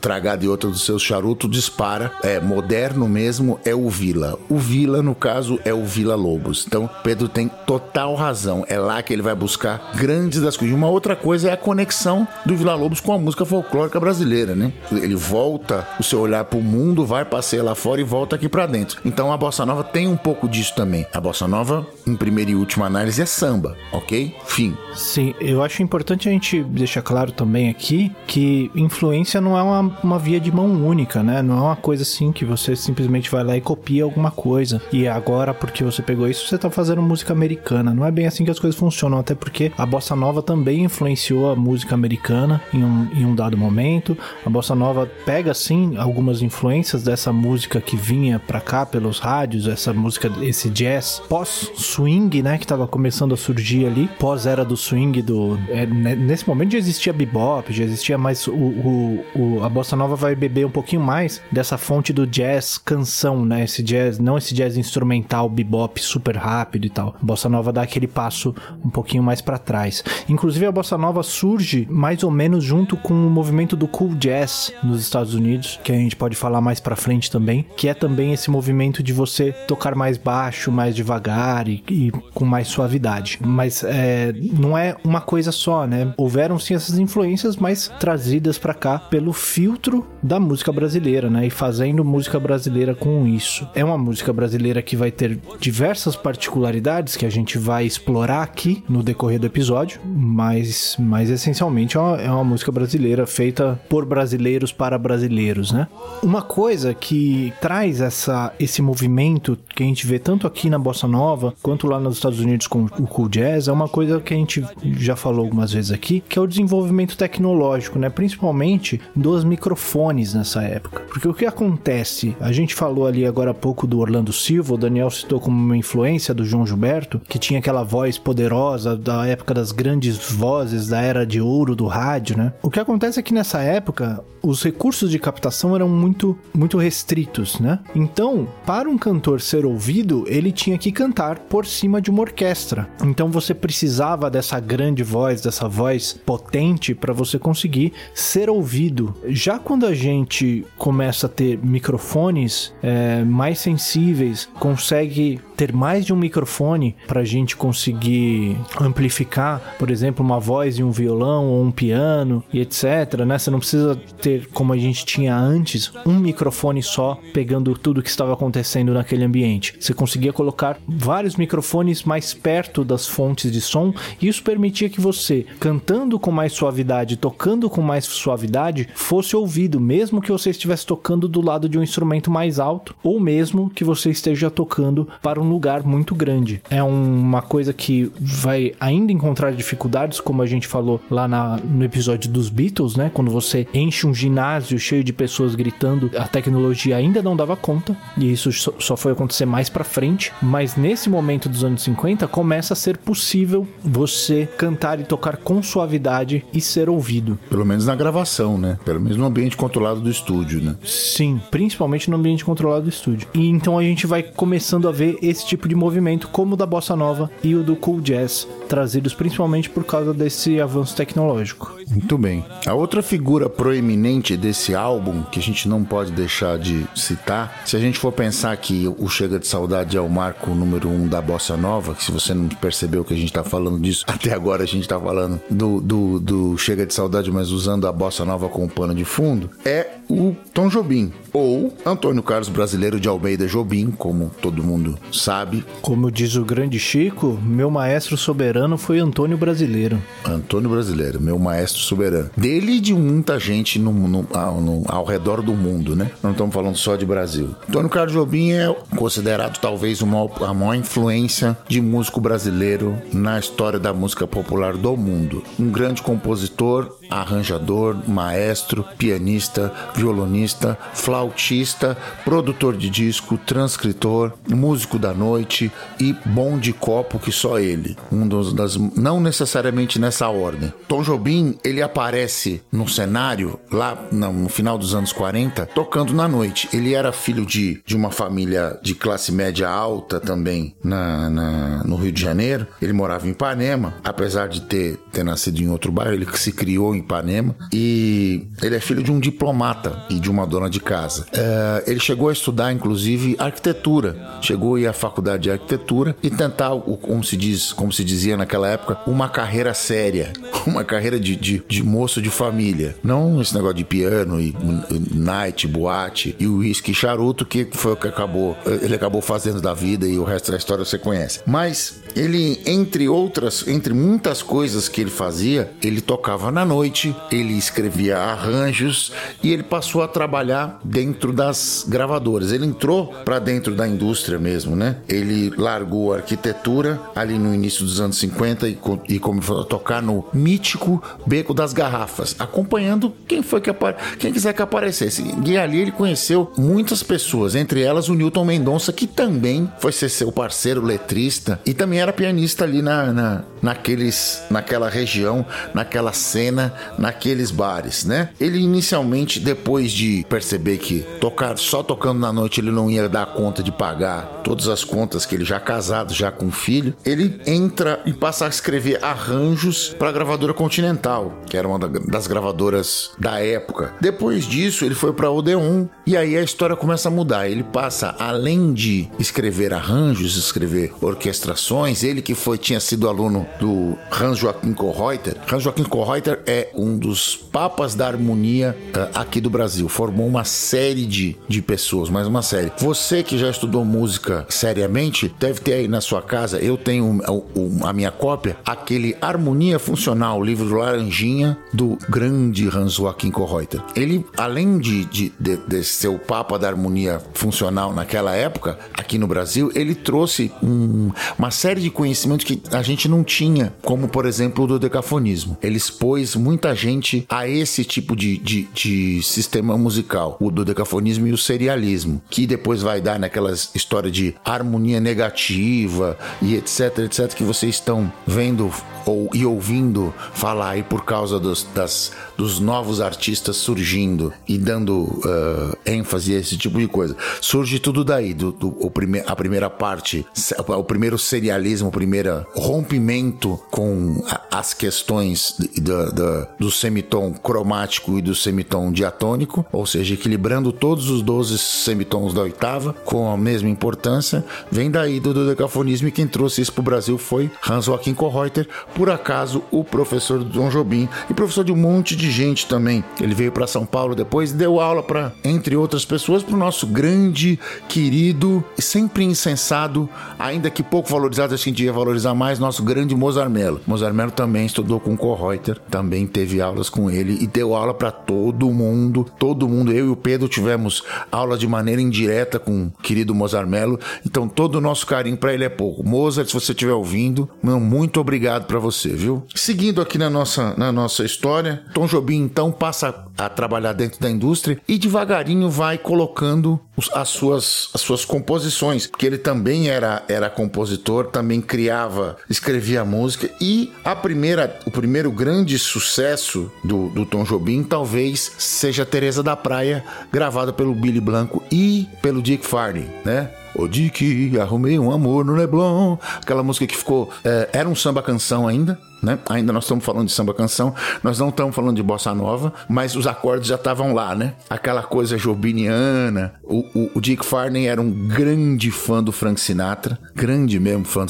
tragada e outra dos seus charutos, dispara: é moderno mesmo é o Vila. O Vila, no caso, é o Vila Lobos. Então, Pedro tem total razão. É lá que ele vai buscar grandes das coisas. Uma outra coisa é a conexão do Vila Lobos com a música folclórica brasileira, né? Ele volta o seu olhar para o mundo, vai passear lá fora e volta aqui para dentro. Então, a bossa nova tem um pouco disso também. A bossa nova, em primeira e última análise, análise é samba, ok? Fim. Sim, eu acho importante a gente deixar claro também aqui que influência não é uma, uma via de mão única, né? Não é uma coisa assim que você simplesmente vai lá e copia alguma coisa. E agora, porque você pegou isso, você tá fazendo música americana. Não é bem assim que as coisas funcionam, até porque a bossa nova também influenciou a música americana em um, em um dado momento. A bossa nova pega, sim, algumas influências dessa música que vinha pra cá pelos rádios, essa música, esse jazz pós-swing, né? Que tava começando a surgir ali, pós-era do swing, do... É, nesse momento já existia bebop, já existia mais... O, o, o, a bossa nova vai beber um pouquinho mais dessa fonte do jazz canção, né? Esse jazz, não esse jazz instrumental, bebop super rápido e tal. A bossa nova dá aquele passo um pouquinho mais para trás. Inclusive a bossa nova surge mais ou menos junto com o movimento do cool jazz nos Estados Unidos, que a gente pode falar mais para frente também, que é também esse movimento de você tocar mais baixo, mais devagar e, e com mais suavidade suavidade. Mas é, não é uma coisa só, né? Houveram sim essas influências, mas trazidas para cá pelo filtro da música brasileira, né? E fazendo música brasileira com isso. É uma música brasileira que vai ter diversas particularidades que a gente vai explorar aqui no decorrer do episódio, mas, mas essencialmente é uma, é uma música brasileira feita por brasileiros para brasileiros, né? Uma coisa que traz essa, esse movimento que a gente vê tanto aqui na Bossa Nova quanto lá nos Estados Unidos com o cool jazz é uma coisa que a gente já falou algumas vezes aqui, que é o desenvolvimento tecnológico, né? Principalmente dos microfones nessa época. Porque o que acontece? A gente falou ali agora há pouco do Orlando Silva, o Daniel citou como uma influência do João Gilberto, que tinha aquela voz poderosa da época das grandes vozes da era de ouro do rádio, né? O que acontece é que nessa época os recursos de captação eram muito muito restritos, né? Então, para um cantor ser ouvido, ele tinha que cantar por cima de uma orquestra. Então você precisava dessa grande voz, dessa voz potente para você conseguir ser ouvido. Já quando a gente começa a ter microfones é, mais sensíveis, consegue ter mais de um microfone para a gente conseguir amplificar, por exemplo, uma voz e um violão ou um piano e etc. Né? Você não precisa ter, como a gente tinha antes, um microfone só pegando tudo que estava acontecendo naquele ambiente. Você conseguia colocar vários microfones mais perto das fontes de som e isso permitia que você, cantando com mais suavidade, tocando com mais suavidade, fosse ouvido, mesmo que você estivesse tocando do lado de um instrumento mais alto ou mesmo que você esteja tocando para um um lugar muito grande. É uma coisa que vai ainda encontrar dificuldades, como a gente falou lá na, no episódio dos Beatles, né? Quando você enche um ginásio cheio de pessoas gritando, a tecnologia ainda não dava conta, e isso só foi acontecer mais para frente. Mas nesse momento dos anos 50, começa a ser possível você cantar e tocar com suavidade e ser ouvido. Pelo menos na gravação, né? Pelo menos no ambiente controlado do estúdio, né? Sim, principalmente no ambiente controlado do estúdio. E então a gente vai começando a ver esse tipo de movimento, como o da bossa nova e o do cool jazz, trazidos principalmente por causa desse avanço tecnológico. Muito bem. A outra figura proeminente desse álbum que a gente não pode deixar de citar, se a gente for pensar que o Chega de Saudade é o marco número um da bossa nova, que se você não percebeu que a gente tá falando disso, até agora a gente tá falando do, do, do Chega de Saudade, mas usando a bossa nova como pano de fundo, é o Tom Jobim, ou Antônio Carlos Brasileiro de Almeida Jobim, como todo mundo sabe. Como diz o grande Chico, meu maestro soberano foi Antônio Brasileiro. Antônio Brasileiro, meu maestro soberano. Dele e de muita gente no, no, ao, no, ao redor do mundo, né? Não estamos falando só de Brasil. Antônio Carlos Jobim é considerado talvez uma, a maior influência de músico brasileiro na história da música popular do mundo. Um grande compositor, arranjador, maestro, pianista, violonista, flautista, produtor de disco, transcritor, músico da noite e bom de copo que só ele. Um dos das não necessariamente nessa ordem. Tom Jobim, ele aparece no cenário lá no final dos anos 40, tocando na noite. Ele era filho de, de uma família de classe média alta também na, na no Rio de Janeiro. Ele morava em Ipanema, apesar de ter, ter nascido em outro bairro, ele se criou em Ipanema e ele é filho de um diplomata e de uma dona de casa. É, ele chegou a estudar, inclusive, arquitetura. Chegou a faculdade de arquitetura e tentar, como se diz, como se dizia naquela época, uma carreira séria, uma carreira de, de, de moço de família. Não esse negócio de piano e, e night, boate e uísque charuto que foi o que acabou, ele acabou fazendo da vida e o resto da história você conhece. Mas ele, entre outras, entre muitas coisas que ele fazia, ele tocava na noite, ele escrevia arranjos e ele passou a trabalhar dentro das gravadoras. Ele entrou para dentro da indústria mesmo, né? Ele largou a arquitetura ali no início dos anos 50 e, e começou a tocar no mítico Beco das Garrafas, acompanhando quem foi que quem quiser que aparecesse. E ali ele conheceu muitas pessoas, entre elas o Newton Mendonça, que também foi ser seu parceiro letrista e também era pianista ali na, na, naqueles, naquela região, naquela cena, naqueles bares, né? Ele inicialmente, depois de perceber que tocar só tocando na noite ele não ia dar conta de pagar todas as contas que ele já casado, já com filho, ele entra e passa a escrever arranjos para a gravadora Continental, que era uma das gravadoras da época. Depois disso, ele foi para Odeon e aí a história começa a mudar. Ele passa além de escrever arranjos, escrever orquestrações, ele que foi tinha sido aluno do Hans Joachim Kohreuter. Hans Joachim Kohreuter é um dos papas da harmonia uh, aqui do Brasil. Formou uma série de, de pessoas, mais uma série. Você que já estudou música seriamente, deve ter aí na sua casa, eu tenho a, a minha cópia, aquele Harmonia Funcional, livro do Laranjinha, do grande Hans Joachim Kohreuter. Ele, além de, de, de, de ser o papa da harmonia funcional naquela época, aqui no Brasil, ele trouxe um, uma série de conhecimentos que a gente não tinha, como por exemplo o do decafonismo. Ele expôs muita gente a esse tipo de, de, de sistema musical, o do decafonismo e o serialismo, que depois vai dar naquelas história de harmonia negativa e etc, etc, que vocês estão vendo ou, e ouvindo falar aí por causa dos, das, dos novos artistas surgindo e dando uh, ênfase a esse tipo de coisa. Surge tudo daí, do, do o prime a primeira parte, o primeiro serialismo, o primeiro rompimento com a, as questões do, do, semitom cromático e do semitom diatônico, ou seja, equilibrando todos os 12 semitons da oitava com a mesma importância, vem daí do dodecafonismo e quem trouxe isso para o Brasil foi Hans Joachim Kohreuter, por acaso o professor do Dom Jobim e professor de um monte de gente também. Ele veio para São Paulo depois e deu aula para, entre outras pessoas, para o nosso grande, querido e sempre insensado, ainda que pouco valorizado, acho que a gente ia valorizar mais, nosso grande. Mozart Mello também estudou com Kohreuter, também teve aulas com ele e deu aula para todo mundo, todo mundo. Eu e o Pedro tivemos aula de maneira indireta com o querido Mozart Mello, então todo o nosso carinho para ele é pouco. Mozart, se você estiver ouvindo, meu muito obrigado para você, viu? Seguindo aqui na nossa, na nossa história, Tom Jobim então passa a trabalhar dentro da indústria e devagarinho vai colocando as suas, as suas composições, porque ele também era, era compositor, também criava, escrevia música e a primeira, o primeiro grande sucesso do, do Tom Jobim talvez seja Teresa da Praia, gravada pelo Billy Blanco e pelo Dick Farney, né? O Dick, arrumei um amor no Leblon. Aquela música que ficou. É, era um samba canção ainda, né? Ainda nós estamos falando de samba canção, nós não estamos falando de bossa nova, mas os acordes já estavam lá, né? Aquela coisa jobiniana. O, o, o, Dick Farney era um grande fã do Frank Sinatra, grande mesmo fã,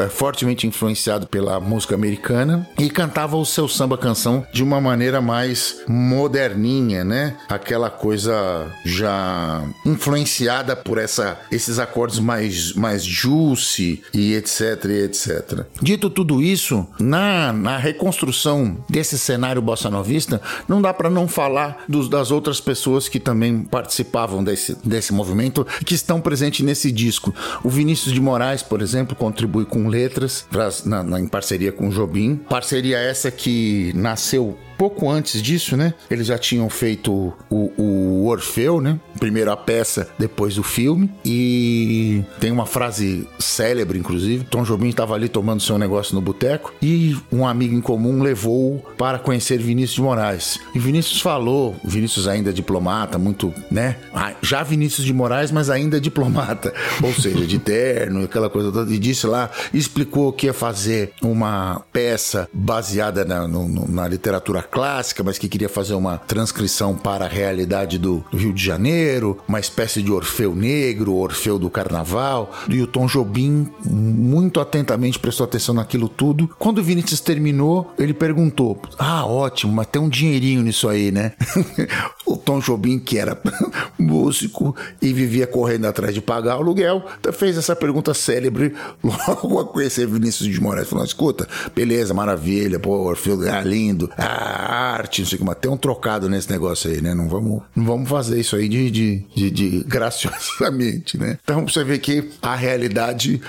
é, fortemente influenciado pela música americana e cantava o seu samba canção de uma maneira mais moderninha, né? Aquela coisa já influenciada por essa, esses acordes mais, mais juicy e etc, e etc. Dito tudo isso, na, na reconstrução desse cenário bossa novista, não dá para não falar dos, das outras pessoas que também participavam desse, desse movimento, que estão presentes nesse disco. O Vinícius de Moraes, por exemplo, contribui com letras na, na, em parceria com o Jobim. Parceria essa que nasceu pouco antes disso, né? Eles já tinham feito o, o Orfeu, né? Primeiro a peça, depois o filme. E tem uma frase célebre, inclusive. Tom Jobim estava ali tomando seu negócio no boteco e um amigo em comum levou para conhecer Vinícius de Moraes. E Vinícius falou, Vinícius ainda diplomata, muito, né? Já Vinícius de Moraes, mas ainda diplomata, ou seja, de terno, aquela coisa toda. E disse lá, explicou que ia fazer uma peça baseada na, no, na literatura clássica, mas que queria fazer uma transcrição para a realidade do, Rio de Janeiro, uma espécie de Orfeu Negro, Orfeu do Carnaval. E o Tom Jobim muito atentamente prestou atenção naquilo tudo. Quando o Vinícius terminou, ele perguntou: Ah, ótimo, mas tem um dinheirinho nisso aí, né? o Tom Jobim, que era músico e vivia correndo atrás de pagar o aluguel, fez essa pergunta célebre logo a conhecer Vinícius de Moraes. Falou: Escuta, beleza, maravilha, pô, é lindo, ah, arte, não sei como, tem um trocado nesse negócio aí, né? Não vamos, não vamos fazer isso aí de, de, de, de graciosamente, né? Então você vê que a realidade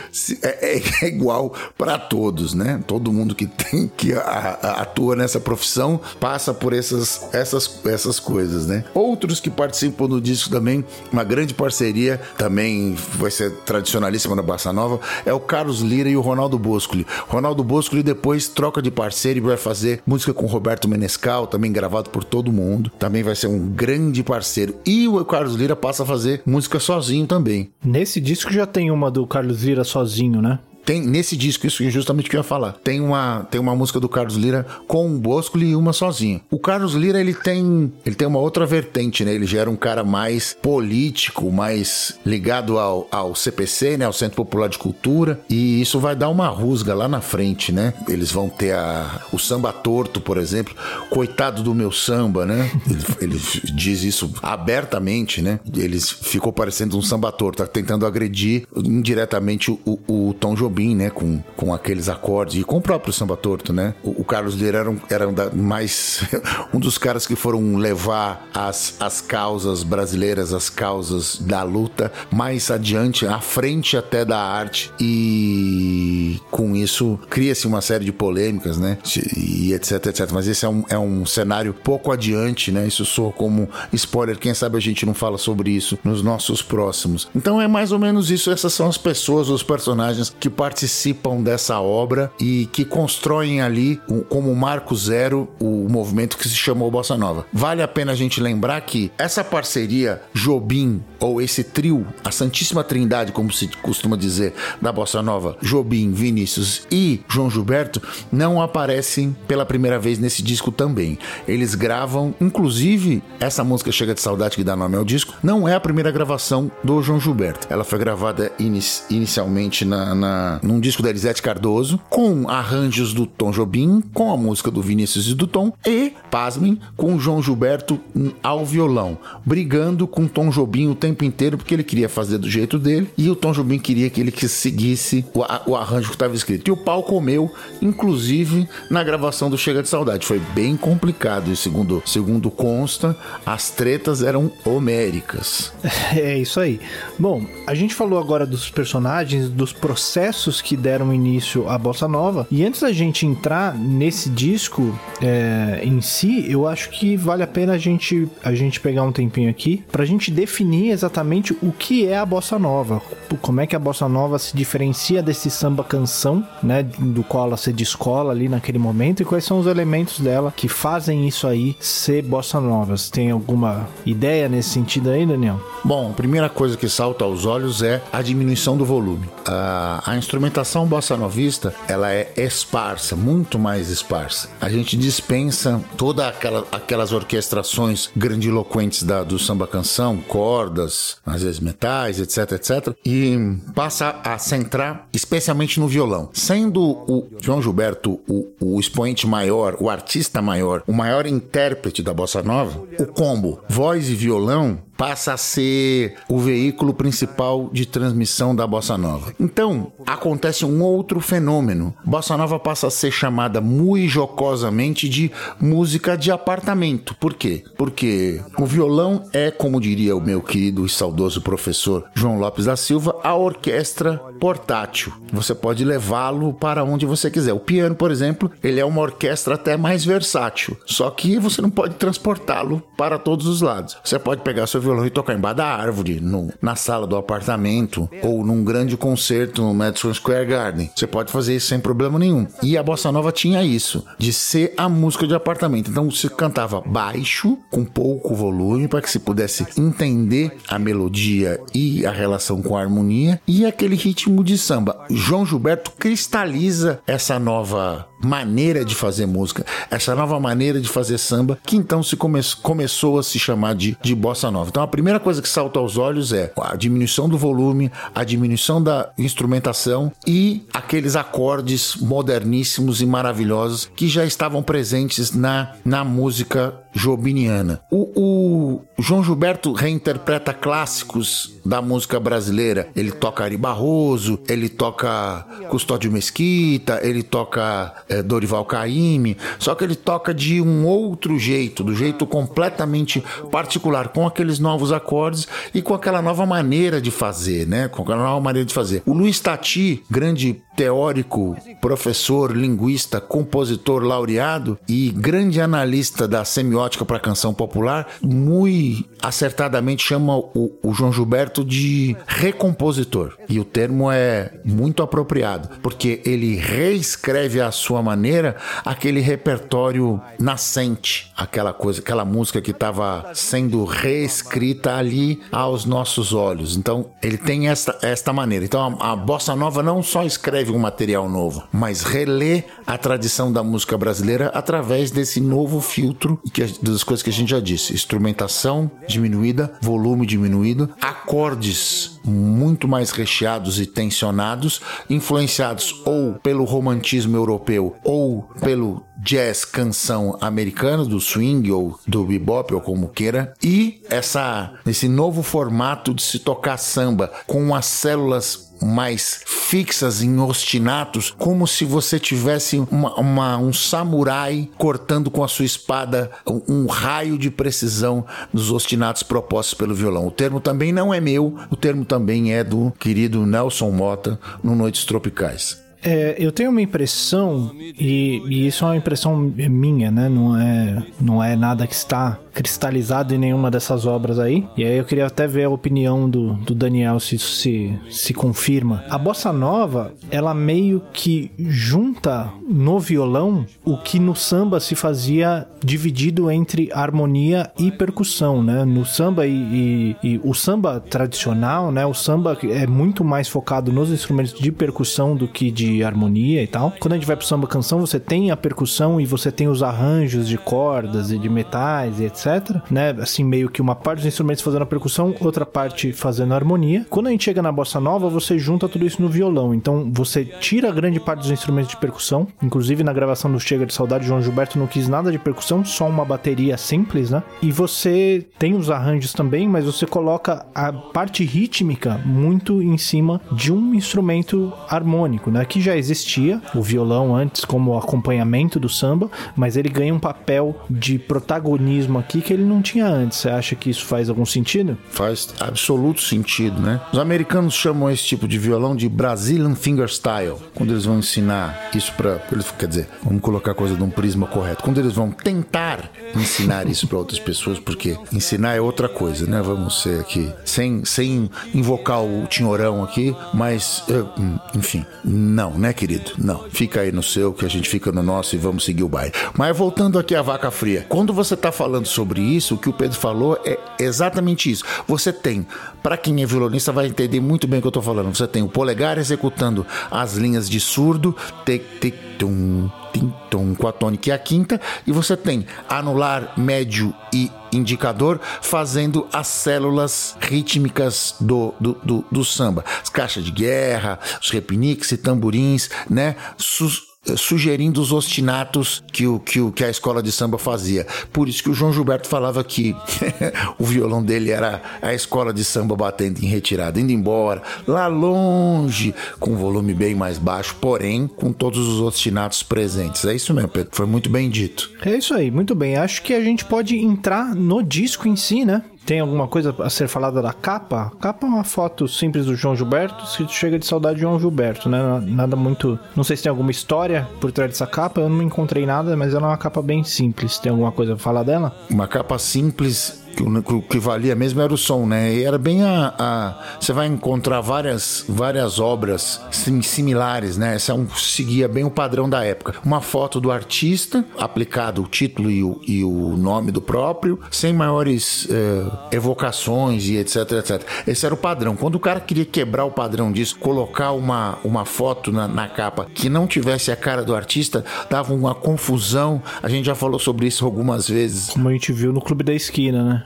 é, é, é igual para todos, né? Todo mundo que tem que a, a, atua nessa profissão passa por essas, essas, essas coisas, né? Outros que participam do disco também, uma grande parceria, também vai ser tradicionalíssima na Bossa Nova, é o Carlos Lira e o Ronaldo Boscoli. Ronaldo Boscoli depois troca de parceiro e vai fazer música com Roberto Menezes Nescau, também gravado por todo mundo. Também vai ser um grande parceiro. E o Carlos Lira passa a fazer música sozinho também. Nesse disco já tem uma do Carlos Lira sozinho, né? Tem nesse disco, isso é justamente o que eu ia falar. Tem uma, tem uma música do Carlos Lira com o Bosco e uma sozinha. O Carlos Lira, ele tem, ele tem uma outra vertente, né? Ele já era um cara mais político, mais ligado ao, ao CPC, né? Ao Centro Popular de Cultura. E isso vai dar uma rusga lá na frente, né? Eles vão ter a, o samba torto, por exemplo. Coitado do meu samba, né? Ele, ele diz isso abertamente, né? Ele ficou parecendo um samba torto, tá tentando agredir indiretamente o, o Tom Jobim Né? Com, com aqueles acordes e com o próprio samba torto, né? O, o Carlos Lira era, um, era um da, mais um dos caras que foram levar as, as causas brasileiras, as causas da luta mais adiante, à frente até da arte e com isso cria-se uma série de polêmicas, né? E etc, etc. Mas esse é um, é um cenário pouco adiante, né? Isso soa como spoiler. Quem sabe a gente não fala sobre isso nos nossos próximos. Então é mais ou menos isso. Essas são as pessoas, os personagens que participam dessa obra e que constroem ali, como marco zero, o movimento que se chamou Bossa Nova. Vale a pena a gente lembrar que essa parceria Jobim, ou esse trio, a Santíssima Trindade, como se costuma dizer, da Bossa Nova, Jobim, Vinícius e João Gilberto, não aparecem pela primeira vez nesse disco também. Eles gravam, inclusive, essa música Chega de Saudade, que dá nome ao disco, não é a primeira gravação do João Gilberto. Ela foi gravada inici inicialmente na, na num disco da Elisete Cardoso, com arranjos do Tom Jobim, com a música do Vinícius e do Tom, e, pasmem, com o João Gilberto ao violão, brigando com o Tom Jobim o tempo inteiro, porque ele queria fazer do jeito dele, e o Tom Jobim queria que ele seguisse o, o arranjo que estava escrito. E o pau comeu, inclusive, na gravação do Chega de Saudade. Foi bem complicado, e segundo, segundo consta, as tretas eram homéricas. É isso aí. Bom, a gente falou agora dos personagens, dos processos que deram início à bossa nova. E antes da gente entrar nesse disco é, em si, eu acho que vale a pena a gente, a gente pegar um tempinho aqui para a gente definir exatamente o que é a bossa nova, como é que a bossa nova se diferencia desse samba canção, né, do qual ela se descola ali naquele momento e quais são os elementos dela que fazem isso aí ser bossa nova. Você tem alguma ideia nesse sentido aí, Daniel? Bom, a primeira coisa que salta aos olhos é a diminuição do volume. A, a instrumentação bossa novista, ela é esparsa, muito mais esparsa. A gente dispensa toda aquela, aquelas orquestrações grandiloquentes da, do samba canção, cordas, às vezes metais, etc, etc, e passa a centrar especialmente no violão. Sendo o João Gilberto o, o expoente maior, o artista maior, o maior intérprete da bossa nova, o combo voz e violão passa a ser o veículo principal de transmissão da bossa nova. Então, acontece um outro fenômeno. Bossa nova passa a ser chamada muito jocosamente de música de apartamento. Por quê? Porque o violão é, como diria o meu querido e saudoso professor João Lopes da Silva, a orquestra portátil. Você pode levá-lo para onde você quiser. O piano, por exemplo, ele é uma orquestra até mais versátil, só que você não pode transportá-lo para todos os lados. Você pode pegar seu violão e tocar embaixo da árvore, no, na sala do apartamento ou num grande concerto no Madison Square Garden. Você pode fazer isso sem problema nenhum. E a bossa nova tinha isso, de ser a música de apartamento. Então você cantava baixo, com pouco volume, para que se pudesse entender a melodia e a relação com a harmonia e aquele ritmo de samba. João Gilberto cristaliza essa nova maneira de fazer música, essa nova maneira de fazer samba, que então se come começou a se chamar de, de bossa nova. Então a primeira coisa que salta aos olhos é a diminuição do volume, a diminuição da instrumentação e aqueles acordes moderníssimos e maravilhosos que já estavam presentes na, na música jobiniana. O, o, João Gilberto reinterpreta clássicos da música brasileira. Ele toca Ari Barroso, ele toca Custódio Mesquita, ele toca é, Dorival Caymmi, só que ele toca de um outro jeito, do jeito completamente particular, com aqueles novos acordes e com aquela nova maneira de fazer, né? Com aquela nova maneira de fazer. O Luiz Tati, grande teórico, professor, linguista, compositor laureado e grande analista da semiótica para canção popular, muito acertadamente chama o, o, João Gilberto de recompositor. E o termo é muito apropriado, porque ele reescreve à sua maneira aquele repertório nascente, aquela coisa, aquela música que estava sendo reescrita ali aos nossos olhos. Então, ele tem esta, esta maneira. Então, a, a bossa nova não só escreve um material novo, mas relê a tradição da música brasileira através desse novo filtro que, das coisas que a gente já disse: instrumentação diminuída, volume diminuído, acordes muito mais recheados e tensionados, influenciados ou pelo romantismo europeu ou pelo jazz canção americano do swing ou do bebop ou como queira e essa esse novo formato de se tocar samba com as células mais fixas em ostinatos, como se você tivesse uma, uma, um samurai cortando com a sua espada um, um raio de precisão dos ostinatos propostos pelo violão. O termo também não é meu, o termo também é do querido Nelson Mota no Noites Tropicais. É, eu tenho uma impressão, e, e, isso é uma impressão minha, né? Não é, não é nada que está cristalizado em nenhuma dessas obras aí. E aí eu queria até ver a opinião do, do Daniel se isso se, se confirma. A bossa nova, ela meio que junta no violão o que no samba se fazia dividido entre harmonia e percussão, né? No samba e, e, e o samba tradicional, né? O samba é muito mais focado nos instrumentos de percussão do que de harmonia e tal. Quando a gente vai pro samba canção, você tem a percussão e você tem os arranjos de cordas e de metais e etc né? Assim, meio que uma parte dos instrumentos fazendo a percussão, outra parte fazendo a harmonia. Quando a gente chega na bossa nova, você junta tudo isso no violão. Então, você tira grande parte dos instrumentos de percussão. Inclusive, na gravação do Chega de Saudade, João Gilberto não quis nada de percussão, só uma bateria simples, né? E você tem os arranjos também, mas você coloca a parte rítmica muito em cima de um instrumento harmônico, né? Que já existia, o violão antes como acompanhamento do samba, mas ele ganha um papel de protagonismo aqui que ele não tinha antes. Você acha que isso faz algum sentido? Faz absoluto sentido, né? Os americanos chamam esse tipo de violão de Brazilian Fingerstyle, quando eles vão ensinar isso para, quer dizer, vamos colocar a coisa de um prisma correto. Quando eles vão tentar ensinar isso para outras pessoas, porque ensinar é outra coisa, né? Vamos ser aqui sem sem invocar o tinhorão aqui, mas hum, enfim, não, né, querido? Não. Fica aí no seu que a gente fica no nosso e vamos seguir o baile. Mas voltando aqui à vaca fria. Quando você está falando sobre isso, o que o Pedro falou é exatamente isso. Você tem, para quem é violonista vai entender muito bem o que eu estou falando. Você tem o polegar executando as linhas de surdo, tic tic tum, tim, com a tônica e a quinta, e você tem anular, médio e indicador fazendo as células rítmicas do, do, do, do samba. As caixas de guerra, os repiniques e tamborins, né? Sus sugerindo os ostinatos que, o, que, o, que a escola de samba fazia. Por isso que o João Gilberto falava que o violão dele era a escola de samba batendo em retirada, indo embora, lá longe, com volume bem mais baixo, porém com todos os ostinatos presentes. É isso mesmo, Pedro. Foi muito bem dito. É isso aí, muito bem. Acho que a gente pode entrar no disco em si, né? Tem alguma coisa a ser falada da capa? Capa é uma foto simples do João Gilberto, escrito Chega de Saudade de João Gilberto, né? Nada muito. Não sei se tem alguma história por trás dessa capa, eu não encontrei nada, mas ela é uma capa bem simples. Tem alguma coisa a falar dela? Uma capa simples o que valia mesmo era o som, né? E era bem a, a, você vai encontrar várias várias obras sim, similares, né? Essa é um, seguia bem o padrão da época. Uma foto do artista, aplicado o título e o, e o nome do próprio, sem maiores é, evocações e etc, etc. Esse era o padrão. Quando o cara queria quebrar o padrão disso, colocar uma, uma foto na, na capa que não tivesse a cara do artista, dava uma confusão. A gente já falou sobre isso algumas vezes. Como a gente viu no Clube da Esquina, né?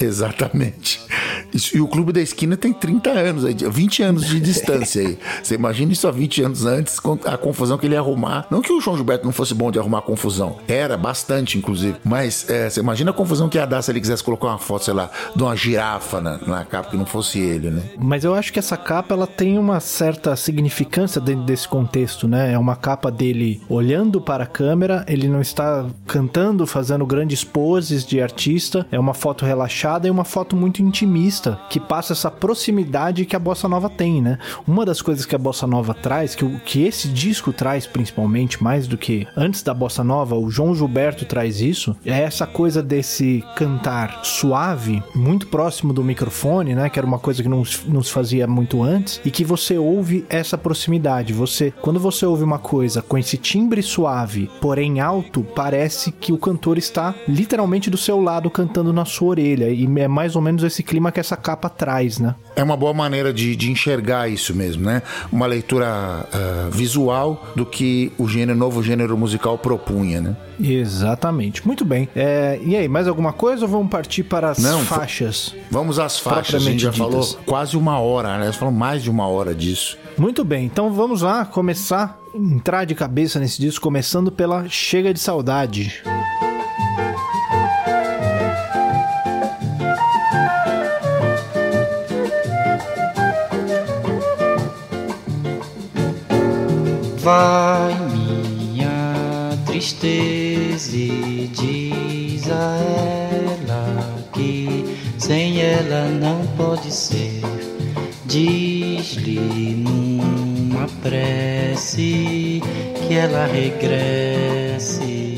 Exatamente. E o Clube da Esquina tem 30 anos, 20 anos de distância aí. Você imagina isso há 20 anos antes, a confusão que ele ia arrumar. Não que o João Gilberto não fosse bom de arrumar confusão. Era, bastante, inclusive. Mas é, você imagina a confusão que ia dar se ele quisesse colocar uma foto, sei lá, de uma girafa na, na capa que não fosse ele, né? Mas eu acho que essa capa, ela tem uma certa significância dentro desse contexto, né? É uma capa dele olhando para a câmera, ele não está cantando, fazendo grandes poses de artista. É uma foto relaxada e uma foto muito intimista, que passa essa proximidade que a bossa nova tem, né? Uma das coisas que a bossa nova traz, que, o, que esse disco traz principalmente, mais do que antes da bossa nova, o João Gilberto traz isso, é essa coisa desse cantar suave, muito próximo do microfone, né? Que era uma coisa que não, não se fazia muito antes, e que você ouve essa proximidade. Você, quando você ouve uma coisa com esse timbre suave, porém alto, parece que o cantor está literalmente do seu lado cantando na sua orelha e é mais ou menos esse clima que essa capa traz, né? É uma boa maneira de, de enxergar isso mesmo, né? Uma leitura uh, visual do que o gênero, novo gênero musical propunha, né? Exatamente. Muito bem. É, e aí, mais alguma coisa ou vamos partir para as Não, faixas? Vamos às faixas. A gente já ditas. falou quase uma hora, né? Falamos mais de uma hora disso. Muito bem. Então vamos lá começar, entrar de cabeça nesse disco, começando pela Chega de Saudade. Música Vai minha tristeza e diz a ela que sem ela não pode ser. Diz-lhe numa prece que ela regresse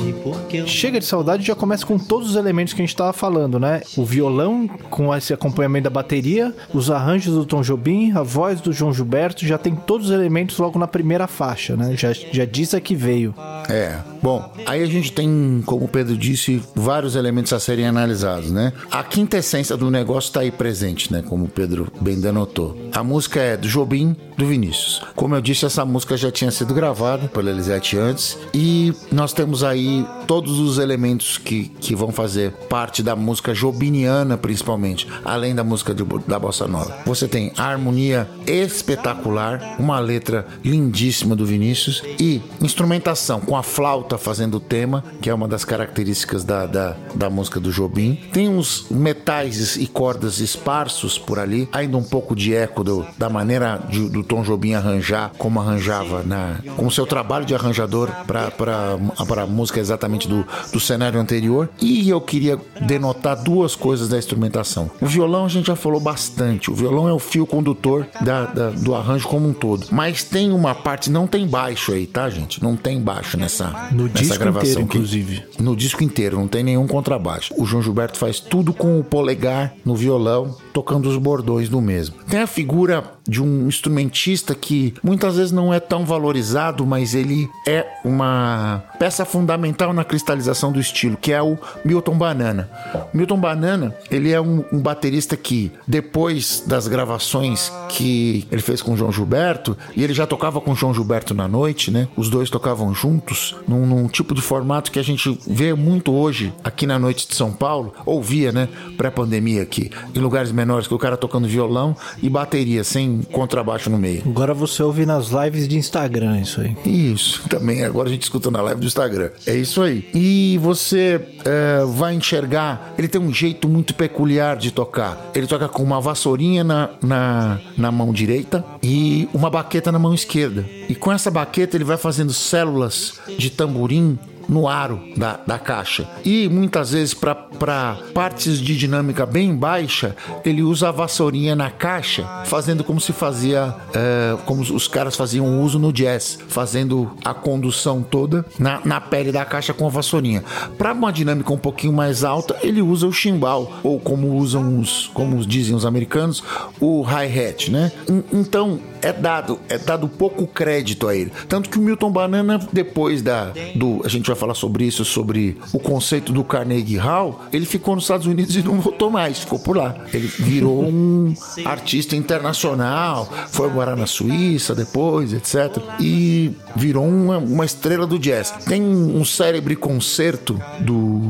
Chega de saudade já começa com todos os elementos que a gente estava falando, né? O violão com esse acompanhamento da bateria, os arranjos do Tom Jobim, a voz do João Gilberto, já tem todos os elementos logo na primeira faixa, né? Já, já diz a que veio. É, bom, aí a gente tem, como o Pedro disse, vários elementos a serem analisados, né? A quintessência do negócio está aí presente, né? Como o Pedro bem denotou. A música é do Jobim, do Vinícius. Como eu disse, essa música já tinha sido gravada pela Elisete antes e nós temos aí todos os elementos que, que vão fazer parte da música jobiniana, principalmente, além da música de, da bossa nova. Você tem a harmonia espetacular, uma letra lindíssima do Vinícius e instrumentação com a flauta fazendo o tema, que é uma das características da, da, da música do Jobim. Tem uns metais e cordas esparsos por ali, ainda um pouco de eco do, da maneira de, do Tom Jobim arranjar, como arranjava, na, com o seu trabalho de arranjador para música exatamente do, do cenário anterior. E eu queria denotar duas coisas da instrumentação. O violão a gente já falou bastante. O violão é o fio condutor da, da, do arranjo como um todo. Mas tem uma parte, não tem baixo aí, tá, gente? Não tem baixo nessa, No nessa gravação. inteiro, que- inclusive. no disco inteiro, não tem nenhum contrabaixo. O João Gilberto faz tudo com o polegar no violão, tocando os bordões do mesmo. Tem a figura de um instrumentista que muitas vezes não é tão valorizado, mas ele é uma peça fundamental na cristalização do estilo, que é o Milton Banana. O Milton Banana, ele é um, um baterista que depois das gravações que ele fez com o João Gilberto, e ele já tocava com o João Gilberto na noite, né? Os dois tocavam juntos, num, num tipo de formato que a gente vê muito hoje aqui na noite de São Paulo, ou via, né? Pré-pandemia aqui, em lugares menores, que o cara tocando violão e bateria, sem contrabaixo no meio. Agora você ouve nas lives de Instagram isso aí. Isso, também agora a gente escuta na live do Instagram. É isso aí. E você é, vai enxergar, ele tem um jeito muito peculiar de tocar. Ele toca com uma vassourinha na, na, na mão direita e uma baqueta na mão esquerda. E com essa baqueta ele vai fazendo células de tamborim no aro da, da caixa. E muitas vezes, para partes de dinâmica bem baixa, ele usa a vassourinha na caixa, fazendo como se fazia, é, como os caras faziam uso no jazz, fazendo a condução toda na, na pele da caixa com a vassourinha. Para uma dinâmica um pouquinho mais alta, ele usa o chimbal, ou como usam os, como dizem os americanos, o hi-hat, né? En- Então, é dado, é dado pouco crédito a ele. Tanto que o Milton Banana, depois da do. A gente vai falar sobre isso, sobre o conceito do Carnegie Hall, ele ficou nos Estados Unidos e não voltou mais, ficou por lá. Ele virou um artista internacional, foi morar na Suíça depois, etc. E virou uma, uma estrela do jazz. Tem um célebre concerto do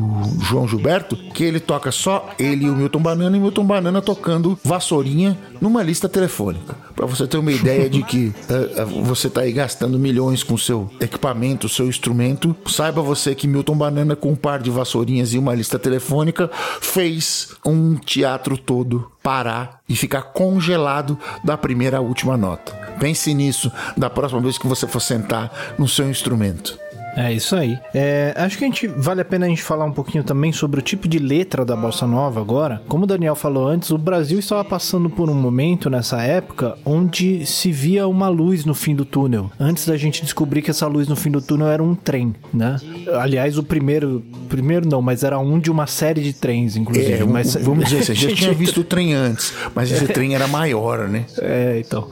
João Gilberto que ele toca só ele e o Milton Banana e o Milton Banana tocando vassourinha numa lista telefônica. Pra você ter uma ideia de que eh, eh, você tá aí gastando milhões com seu equipamento, seu instrumento, saiba você que Milton Banana com um par de vassourinhas e uma lista telefônica fez um teatro todo parar e ficar congelado da primeira à última nota. Pense nisso da próxima vez que você for sentar no seu instrumento. É isso aí. É, acho que a gente vale a pena a gente falar um pouquinho também sobre o tipo de letra da bossa nova agora. Como o Daniel falou antes, o Brasil estava passando por um momento nessa época onde se via uma luz no fim do túnel. Antes da gente descobrir que essa luz no fim do túnel era um trem, né? Aliás, o primeiro, primeiro não, mas era um de uma série de trens, inclusive. É, mas vamos dizer assim, a gente Gente, tinha visto o trem antes, mas esse trem era maior, né? É, então.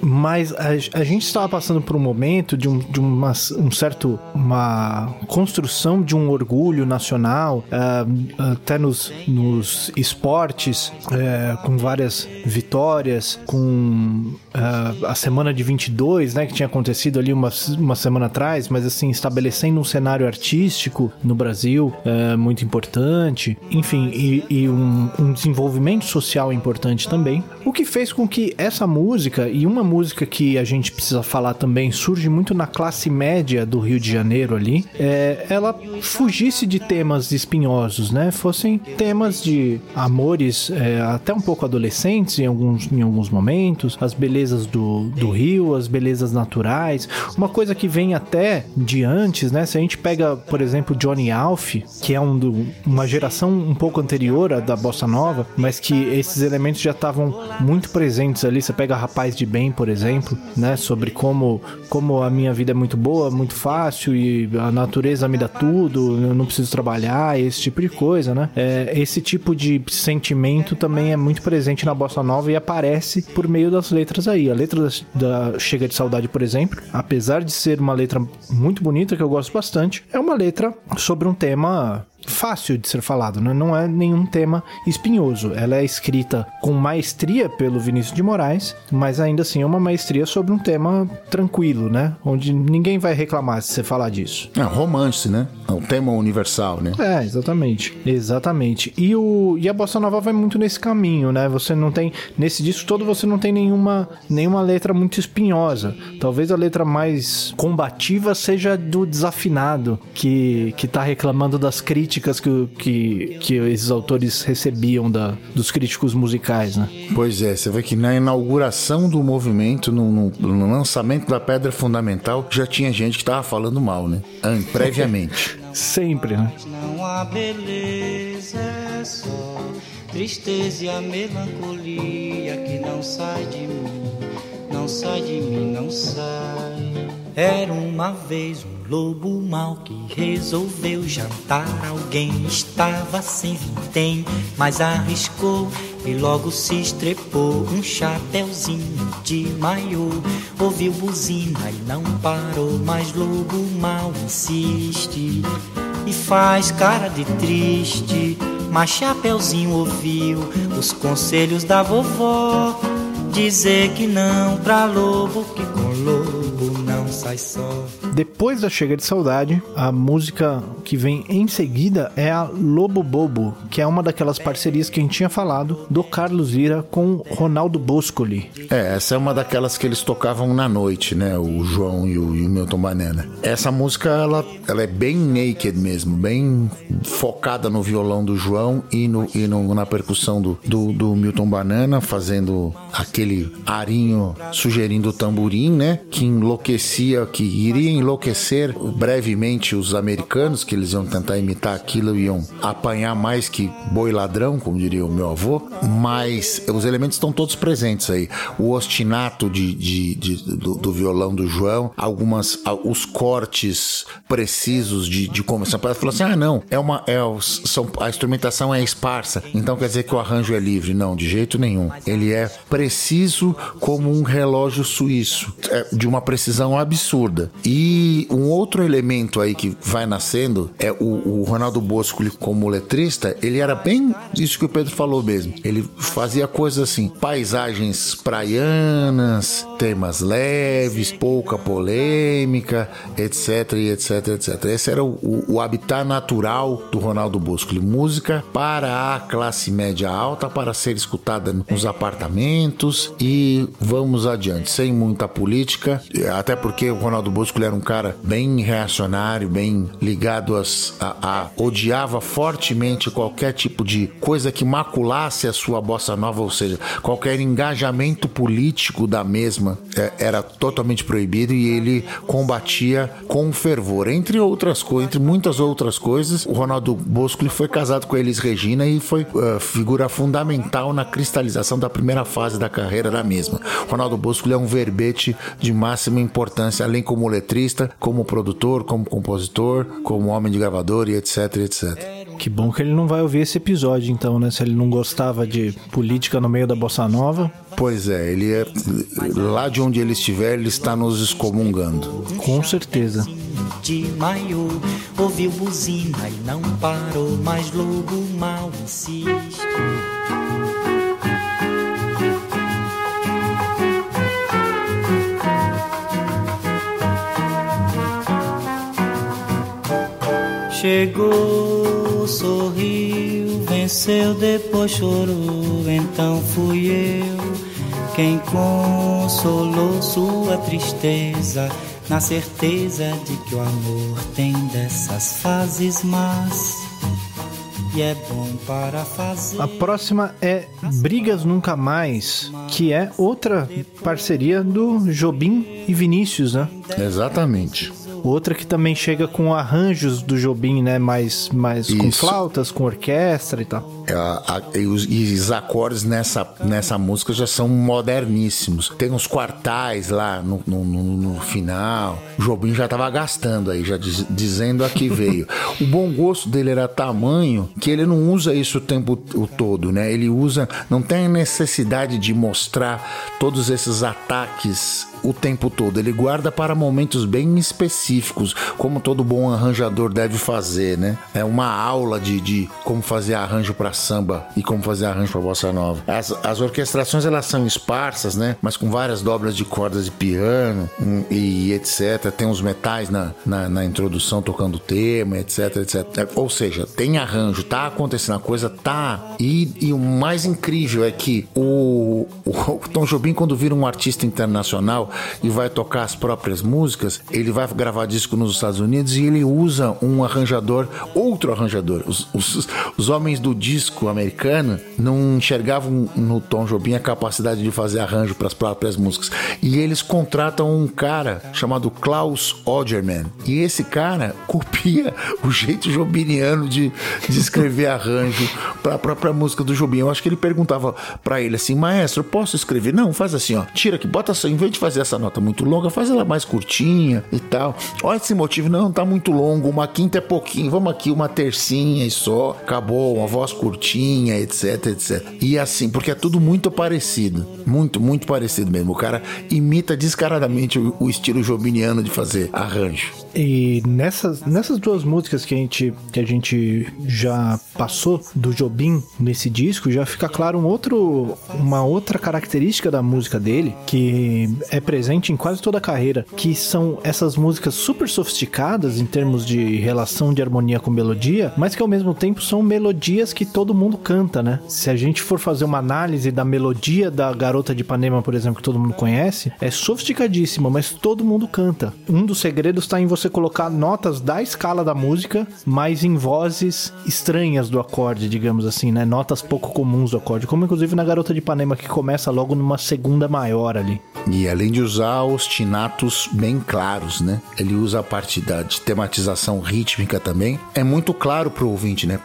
Mas a, a gente estava passando por um momento de, um, de uma, um certo. Uma construção de um orgulho nacional, ah, até nos, nos esportes, eh, com várias vitórias, com ah, a semana de 22, né, que tinha acontecido ali uma, uma semana atrás, mas assim, estabelecendo um cenário artístico no Brasil eh, muito importante, enfim, e, e um, um desenvolvimento social importante também, o que fez com que essa música, e uma música que a gente precisa falar também, surge muito na classe média do Rio de Janeiro ali, é, ela fugisse de temas espinhosos, né? Fossem temas de amores é, até um pouco adolescentes em alguns, em alguns momentos, as belezas do, do rio, as belezas naturais, uma coisa que vem até de antes, né? Se a gente pega, por exemplo, Johnny Alf, que é um do, uma geração um pouco anterior à da Bossa Nova, mas que esses elementos já estavam muito presentes ali. Você pega Rapaz de Bem, por exemplo, né? Sobre como, como a minha vida é muito boa, muito fácil e a natureza me dá tudo, eu não preciso trabalhar, esse tipo de coisa, né? É, esse tipo de sentimento também é muito presente na Bossa Nova e aparece por meio das letras aí. A letra da, da Chega de Saudade, por exemplo, apesar de ser uma letra muito bonita, que eu gosto bastante, é uma letra sobre um tema fácil de ser falado, né? não é nenhum tema espinhoso. Ela é escrita com maestria pelo Vinícius de Moraes, mas ainda assim é uma maestria sobre um tema tranquilo, né? Onde ninguém vai reclamar se você falar disso. É romance, né? É um tema universal, né? É, exatamente. Exatamente. E, o, e a Bossa Nova vai muito nesse caminho, né? Você não tem. Nesse disco todo você não tem nenhuma, nenhuma letra muito espinhosa. Talvez a letra mais combativa seja do desafinado, que, que tá reclamando das críticas que, que, que esses autores recebiam da, dos críticos musicais, né? Pois é, você vê que na inauguração do movimento, no, no- no lançamento da Pedra Fundamental, já tinha gente que tava falando mal, né? An- Previamente. Sempre, né? Não há beleza, é só tristeza e a melancolia que não sai de mim, não sai de mim, não sai. Era uma vez um lobo mau que resolveu jantar alguém. Estava sem vintém, mas arriscou e logo se estrepou. Um chapéuzinho de maiô, ouviu buzina e não parou. Mas lobo mal insiste e faz cara de triste. Mas Chapeuzinho ouviu os conselhos da vovó. Dizer que não pra lobo, que com lobo não sai só. Depois da Chega de Saudade, a música que vem em seguida é a Lobo Bobo, que é uma daquelas parcerias que a gente tinha falado do Carlos Lira com Ronaldo Boscoli. É, essa é uma daquelas que eles tocavam na noite, né? O João e o, e o Milton Banana. Essa música, ela, ela é bem naked mesmo, bem focada no violão do João e, no, e no, na percussão do, do, do Milton Banana, fazendo aquele arinho sugerindo o tamborim, né? Que enlouquecia, que iria enlouquecer brevemente os americanos, que eles iam tentar imitar aquilo iam apanhar mais que boi ladrão, como diria o meu avô. Mas os elementos estão todos presentes aí. O ostinato de, de, de- do, do violão do João, algumas os cortes precisos de, de como essa parte falou assim: ah, não, é uma. É, são, a instrumentação é esparsa, então quer dizer que o arranjo é livre. Não, de jeito nenhum. Ele é preciso como um relógio suíço, é, de uma precisão absurda. E um outro elemento aí que vai nascendo é o, o Ronaldo Bosco, como letrista, ele era bem isso que o Pedro falou mesmo. Ele fazia coisas assim, paisagens praianas, temas leves, pouca polêmica, etc, etc, etc. Esse era o, o, o habitat natural do Ronaldo Bosco. Música para a classe média alta, para ser escutada nos apartamentos e vamos adiante, sem muita política, até porque o Ronaldo Bosco era um cara bem reacionário, bem ligado às, a, a odiava fortemente qualquer tipo de coisa que maculasse a sua bossa nova, ou seja, qualquer engajamento político da mesma é, era totalmente proibido e ele combatia com fervor. Entre outras coisas, entre muitas outras coisas, o Ronaldo Bosco ele foi casado com Elis Regina e foi eh, figura fundamental na cristalização da primeira fase da carreira da mesma. O Ronaldo Bosco ele é um verbete de máxima importância, além como letrista, como produtor, como compositor, como homem de gravador e etc, etc. Que bom que ele não vai ouvir esse episódio, então, né? Se ele não gostava de política no meio da bossa nova, Pois é, ele é lá de onde ele estiver, ele está nos excomungando. com certeza. De maiô, ouviu buzina e não parou, mas lobo mal insiste. Chegou, sorriu, venceu, depois chorou. Então fui eu quem consolou sua tristeza, na certeza de que o amor tem dessas fases más. E é bom para fazer. A próxima é Brigas Nunca Mais, que é outra parceria do Jobim e Vinícius, né? Exatamente. Outra que também chega com arranjos do Jobim, né? Mais, mais com flautas, com orquestra e tal. É, a- a- e, os, e os acordes nessa, nessa música já são moderníssimos. Tem uns quartais lá no, no, no- final. O Jobim já tava gastando aí, já diz- dizendo a que veio. o bom gosto dele era tamanho que ele não usa isso o tempo o todo, né? Ele usa, não tem necessidade de mostrar todos esses ataques o tempo todo. Ele guarda para momentos bem específicos, como todo bom arranjador deve fazer, né? É uma aula de, de como fazer arranjo para samba e como fazer arranjo para bossa nova. As, as orquestrações elas são esparsas, né? Mas com várias dobras de cordas de piano hum, e etc. Tem os metais na, na, na introdução tocando o tema, etc, etc. Ou seja, tem arranjo, tá acontecendo a coisa, tá. E, e o mais incrível é que o, o Tom Jobim, quando vira um artista internacional, e vai tocar as próprias músicas, ele vai gravar disco nos Estados Unidos e ele usa um arranjador, outro arranjador. Os, os, os homens do disco americano não enxergavam no Tom Jobim a capacidade de fazer arranjo para as próprias músicas. E eles contratam um cara chamado Klaus Ogerman. E esse cara copia o jeito jobiniano de, de escrever arranjo para a própria música do Jobim. Eu acho que ele perguntava para ele assim, maestro, posso escrever? Não, faz assim, ó. Tira aqui, bota assim, em vez de fazer essa nota muito longa, faz ela mais curtinha e tal. Olha esse motivo, não, tá muito longo, uma quinta é pouquinho, vamos aqui, uma tercinha e só, acabou, uma voz curtinha, etc, etc. E assim, porque é tudo muito parecido, muito, muito parecido mesmo. O cara imita descaradamente o, o estilo jobiniano de fazer arranjo. E nessas, nessas duas músicas que a, gente, que a gente já passou do Jobim nesse disco, já fica claro um outro, uma outra característica da música dele, que é presente em quase toda a carreira, que são essas músicas super sofisticadas em termos de relação de harmonia com melodia, mas que ao mesmo tempo são melodias que todo mundo canta, né? Se a gente for fazer uma análise da melodia da Garota de Ipanema, por exemplo, que todo mundo conhece, é sofisticadíssima, mas todo mundo canta. Um dos segredos está em você colocar notas da escala da música, mas em vozes estranhas do acorde, digamos assim, né? Notas pouco comuns do acorde, como inclusive na Garota de Ipanema que começa logo numa segunda maior ali. E além de usar ostinatos bem claros, né? Ele usa a parte da de tematização rítmica também. É muito claro pro ouvinte, né?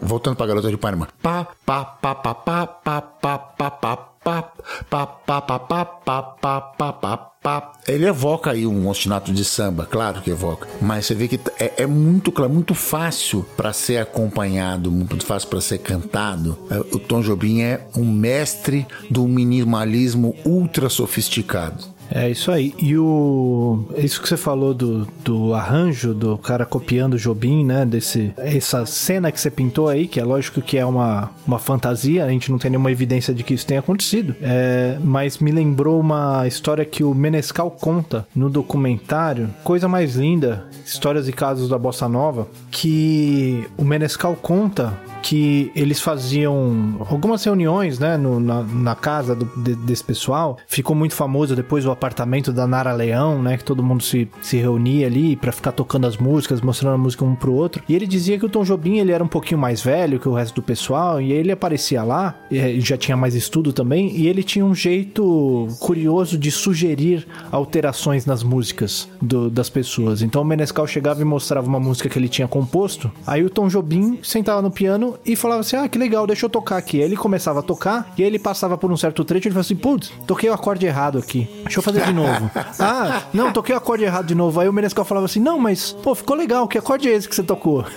Voltando pra Garota de Ipanema. Pá, pá, pá, pá, pá, pá, pá, pá, pá, pá, pá, pá, pá, pá, pá, pá, pá, pá, pá. Ele evoca aí um ostinato de samba, claro que evoca, mas você vê que é, é muito claro, muito fácil para ser acompanhado, muito fácil para ser cantado. O Tom Jobim é um mestre do minimalismo ultra sofisticado. É isso aí. E o. Isso que você falou do, do arranjo, do cara copiando o Jobim, né? Desse, essa cena que você pintou aí, que é lógico que é uma, uma fantasia, a gente não tem nenhuma evidência de que isso tenha acontecido. É, mas me lembrou uma história que o Menescal conta no documentário, Coisa Mais Linda, Histórias e Casos da Bossa Nova, que o Menescal conta que eles faziam algumas reuniões, né, no, na, na, casa do, de, desse pessoal. Ficou muito famoso depois o apartamento da Nara Leão, né, que todo mundo se, se reunia ali para ficar tocando as músicas, mostrando a música um pro outro. E ele dizia que o Tom Jobim ele era um pouquinho mais velho que o resto do pessoal e ele aparecia lá, e já tinha mais estudo também, e ele tinha um jeito curioso de sugerir alterações nas músicas do, das pessoas. Então o Menescal chegava e mostrava uma música que ele tinha composto, aí o Tom Jobim sentava no piano e falava assim: Ah, que legal, deixa eu tocar aqui. Aí ele começava a tocar e aí ele passava por um certo trecho e ele falava assim: Putz, toquei o acorde errado aqui. Deixa eu fazer de novo. ah, não, toquei o acorde errado de novo. Aí o Menescal falava assim: Não, mas, pô, ficou legal. Que acorde é esse que você tocou?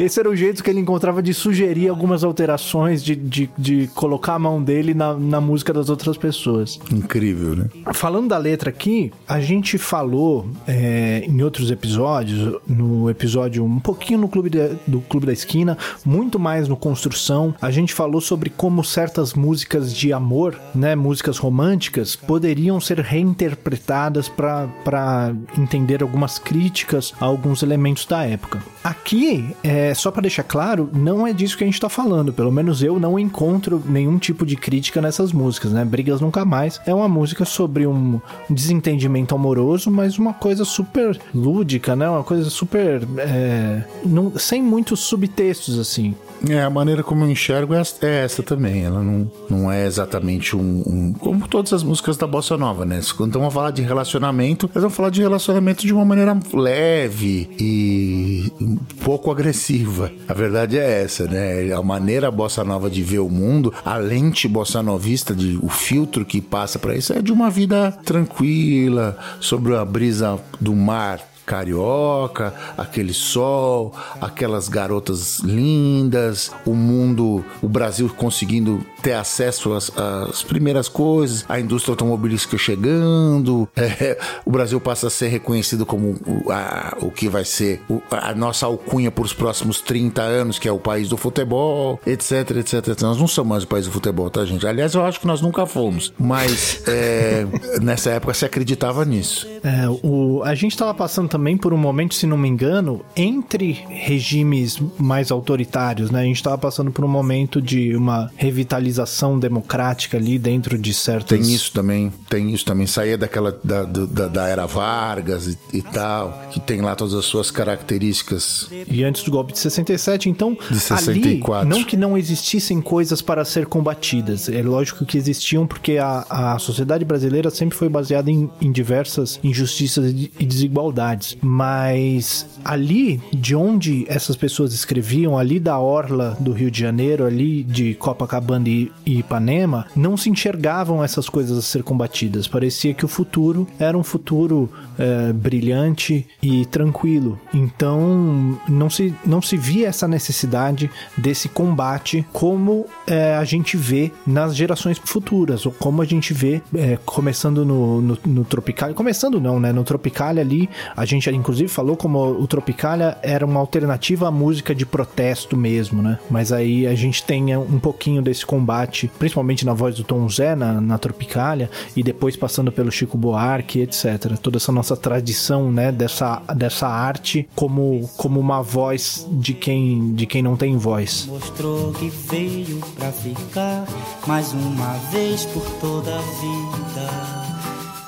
Esse era o jeito que ele encontrava de sugerir algumas alterações, de, de, de colocar a mão dele na, na música das outras pessoas. Incrível, né? Falando da letra aqui, a gente falou é, em outros episódios, no episódio um pouquinho no clube de, do Clube da Esquina, muito mais no Construção, a gente falou sobre como certas músicas de amor, né, músicas românticas, poderiam ser reinterpretadas para entender algumas críticas a alguns elementos da época. Aqui, é, só para deixar claro, não é disso que a gente tá falando. Pelo menos eu não encontro nenhum tipo de crítica nessas músicas, né? Brigas Nunca Mais é uma música sobre um desentendimento amoroso, mas uma coisa super lúdica, né? Uma coisa super. É, não, sem muitos subtextos, assim. É, a maneira como eu enxergo é essa também. Ela não, não é exatamente um, um Como todas as músicas da Bossa Nova, né? Quando vão falar de relacionamento, eles vão falar de relacionamento de uma maneira leve e um pouco agressiva. A verdade é essa, né? A maneira Bossa Nova de ver o mundo, a lente bossa novista, de, o filtro que passa para isso é de uma vida tranquila, sobre a brisa do mar carioca, aquele sol, aquelas garotas lindas, o mundo, o Brasil conseguindo ter acesso às, às primeiras coisas, a indústria automobilística chegando, é, o Brasil passa a ser reconhecido como o, a, o que vai ser o, a nossa alcunha por os próximos 30 anos, que é o país do futebol, etc, etc, etc. Nós não somos mais o país do futebol, tá, gente? Aliás, eu acho que nós nunca fomos, mas é, nessa época se acreditava nisso. É, o, a gente estava passando também por um momento, se não me engano, entre regimes mais autoritários, né? A gente estava passando por um momento de uma revitalização democrática ali dentro de certas... Tem isso também, tem isso também. Saía daquela da, da, da era Vargas e, e, tal, que tem lá todas as suas características. E antes do golpe de 67, então, de 64. ali, não que não existissem coisas para ser combatidas, é lógico que existiam porque a, a sociedade brasileira sempre foi baseada em, em diversas injustiças e desigualdades, mas ali de onde essas pessoas escreviam, ali da orla do Rio de Janeiro, ali de Copacabana e, Ipanema, não se enxergavam essas coisas a ser combatidas. Parecia que o futuro era um futuro é, brilhante e tranquilo. Então não se, não se via essa necessidade desse combate como é, a gente vê nas gerações futuras, ou como a gente vê é, começando no, no, no Tropical. Começando não, né? No Tropical ali, a gente inclusive falou como o Tropicália era uma alternativa à música de protesto mesmo, né? Mas aí a gente tem um pouquinho desse combate, principalmente na voz do Tom Zé na, na Tropicália e depois passando pelo Chico Buarque, etc. Toda essa nossa tradição, né, dessa, dessa arte como, como uma voz de quem de quem não tem voz. Mostrou que veio pra ficar mais uma vez por toda a vida.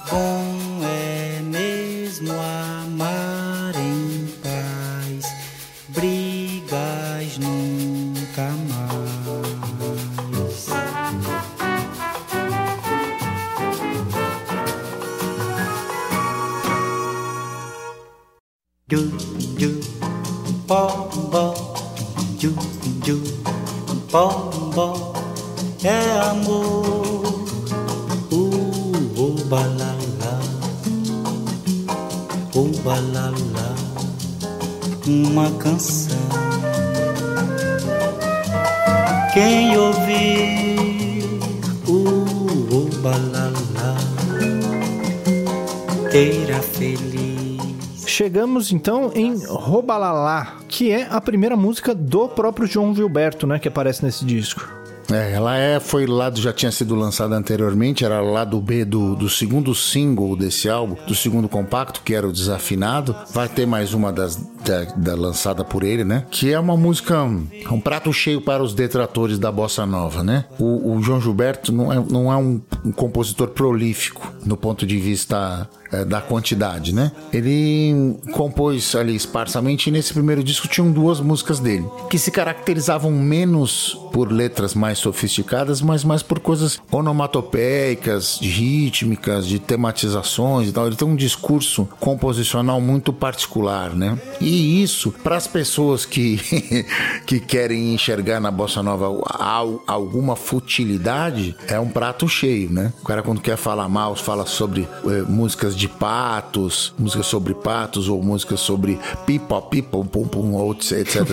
Com é mesmo amar Do, bom, bom, bom, bom, é amor, uh, uh, balala, uh, balala, uma canção. Quem ouvir, uh, uh, balala, terá feliz. Chegamos então em Robalalá, que é a primeira música do próprio João Gilberto, né, que aparece nesse disco. É, ela é, foi lá, já tinha sido lançada anteriormente, era lá do B do, do segundo single desse álbum, do segundo compacto, que era o Desafinado. Vai ter mais uma das da, da, lançada por ele, né? Que é uma música, um prato cheio para os detratores da bossa nova, né? O, o João Gilberto não é, não é um, um compositor prolífico no ponto de vista da quantidade, né? Ele compôs ali esparsamente e nesse primeiro disco tinham duas músicas dele que se caracterizavam menos por letras mais sofisticadas, mas mais por coisas onomatopeicas, rítmicas, de tematizações e tal. Ele tem um discurso composicional muito particular, né? E isso, para as pessoas que, que querem enxergar na bossa nova alguma futilidade, é um prato cheio, né? O cara quando quer falar mal, fala sobre eh, músicas de patos, músicas sobre patos ou músicas sobre pipa, pipa, pum, pum, etc, etc.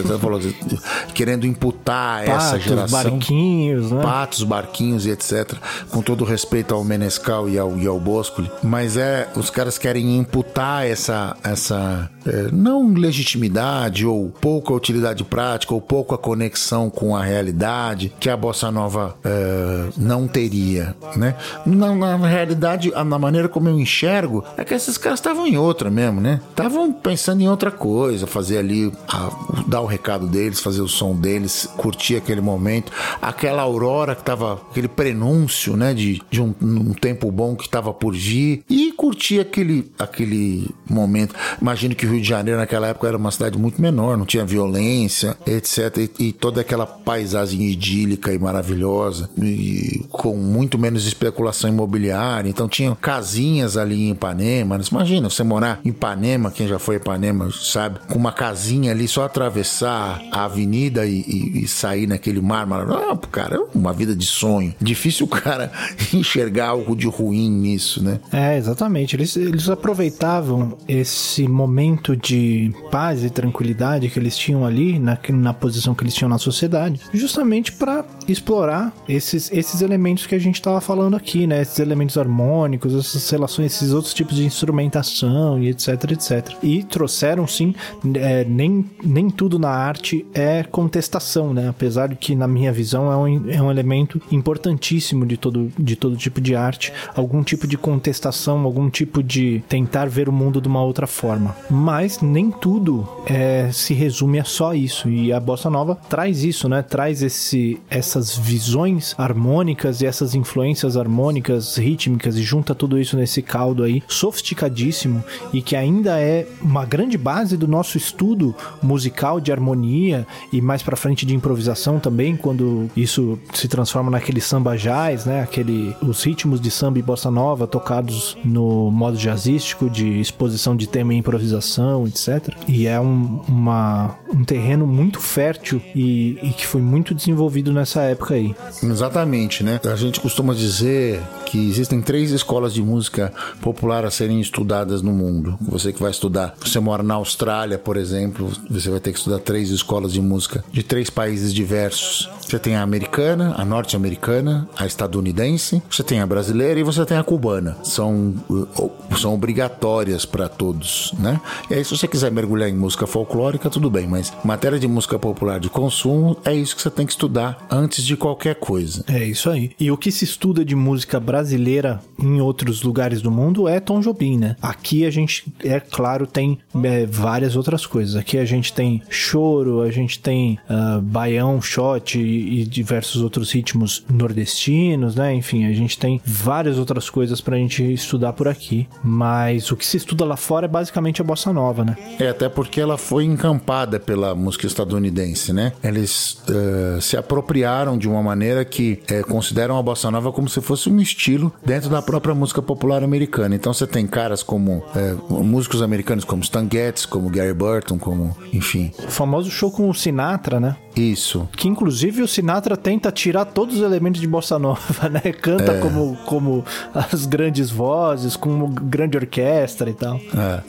querendo imputar patos, essa geração. barquinhos, né? Patos, barquinhos e etc. Com todo respeito ao Menescal e ao, e ao Boscoli. Mas é, os caras querem imputar essa, essa é, não legitimidade ou pouca utilidade prática ou pouca conexão com a realidade que a bossa nova é, não teria, né? Na, na, realidade, na maneira como eu enxergo, é que esses caras estavam em outra mesmo, né? Estavam pensando em outra coisa, fazer ali, a, dar o recado deles, fazer o som deles, curtir aquele momento, aquela aurora que tava, aquele prenúncio, né, de, de um, um tempo bom que estava por vir e curtir aquele, aquele momento. Imagino que o Rio de Janeiro naquela época era uma cidade muito menor, não tinha violência, etc. E, e toda aquela paisagem idílica e maravilhosa, e com muito menos especulação imobiliária. Então tinha casinhas ali em Ipanema. Imagina você morar em Ipanema, quem já foi em Ipanema sabe, com uma casinha ali, só atravessar a avenida e, e, e sair naquele mar maravilhoso. Ah, cara, é uma vida de sonho. Difícil o cara enxergar algo de ruim nisso, né? É, exatamente. Eles, eles aproveitavam esse momento de paz e tranquilidade que eles tinham ali, na, na posição que eles tinham na sociedade, justamente para explorar esses, esses elementos que a gente estava falando aqui, né? Esses elementos harmônicos, essas relações, esses outros tipos de instrumentação e etc, etc. E trouxeram, sim, é, nem, nem tudo na arte é contestação, né? Apesar de que, na minha visão, é um, é um elemento importantíssimo de todo, de todo tipo de arte, algum tipo de contestação, algum tipo de tentar ver o mundo de uma outra forma. Mas nem tudo é, se resume a só isso. E a bossa nova traz isso, né? Traz esse, essas visões harmônicas e essas influências harmônicas, rítmicas e junta tudo isso nesse caldo aí sofisticadíssimo e que ainda é uma grande base do nosso estudo musical de harmonia e mais para frente de improvisação também, quando isso se transforma naquele samba jazz, né? Aquele os ritmos de samba e bossa nova tocados no modo jazzístico de exposição de tema e improvisação, etc. E é um, uma, um terreno muito fértil e, e que foi muito desenvolvido nessa época aí. Exatamente, né? A gente costuma dizer que existem três escolas de música popular a serem estudadas no mundo. Você que vai estudar, você mora na Austrália, por exemplo, você vai ter que estudar três escolas de música de três países diversos. Você tem a americana, a norte-americana, a estadunidense, você tem a brasileira e você tem a cubana. São, uh, são obrigatórias para todos, né? E aí, se você quiser mergulhar em música folclórica, tudo bem, mas matéria de música popular de consumo é isso que você tem que estudar antes de qualquer coisa. É isso aí. E o que se estuda de música brasileira em outros lugares do mundo é Tom Jobim, né? Aqui a gente, é claro, tem é, várias outras coisas. Aqui a gente tem choro, a gente tem uh, baião, shot e, diversos outros ritmos nordestinos, né? Enfim, a gente tem várias outras coisas pra gente estudar por aqui. Mas o que se estuda lá fora é basicamente a bossa nova, né? É, até porque ela foi encampada pela música estadunidense, né? Eles uh, se apropriaram de uma maneira que uh, consideram a bossa nova como se fosse um estilo dentro da própria música popular americana. Então você tem caras como uh, músicos americanos como Stan Getz, como Gary Burton, como, enfim. O famoso show com o Sinatra, né? Isso. Que inclusive o Sinatra tenta tirar todos os elementos de bossa nova, né? Canta é. como, como as grandes vozes, como grande orquestra e tal.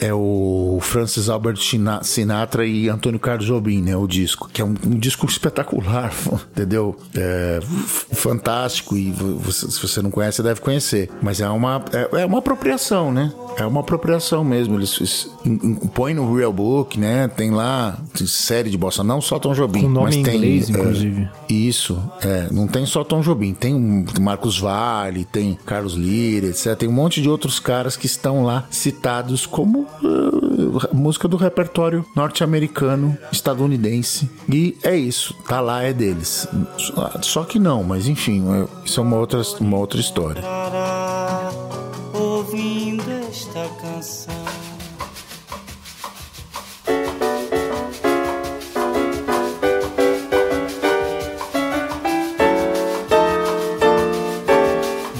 É, é o Francis Albert Sinatra e Antônio Carlos Jobim, né? O disco, que é um, um disco espetacular, entendeu? É fantástico e você, se você não conhece, deve conhecer. Mas é uma, é, é uma apropriação, né? É uma apropriação mesmo. Eles, eles põem no Real Book, né? Tem lá série de bossa, não só Tom Jobim. Com nome mas em tem, inglês, é, inclusive. Isso, é. Não tem só Tom Jobim. Tem Marcos Vale, tem Carlos Lira, etc. Tem um monte de outros caras que estão lá citados como uh, música do repertório norte-americano, estadunidense. E é isso. Tá lá, é deles. Só que não, mas enfim, é, isso é uma outra, uma outra história.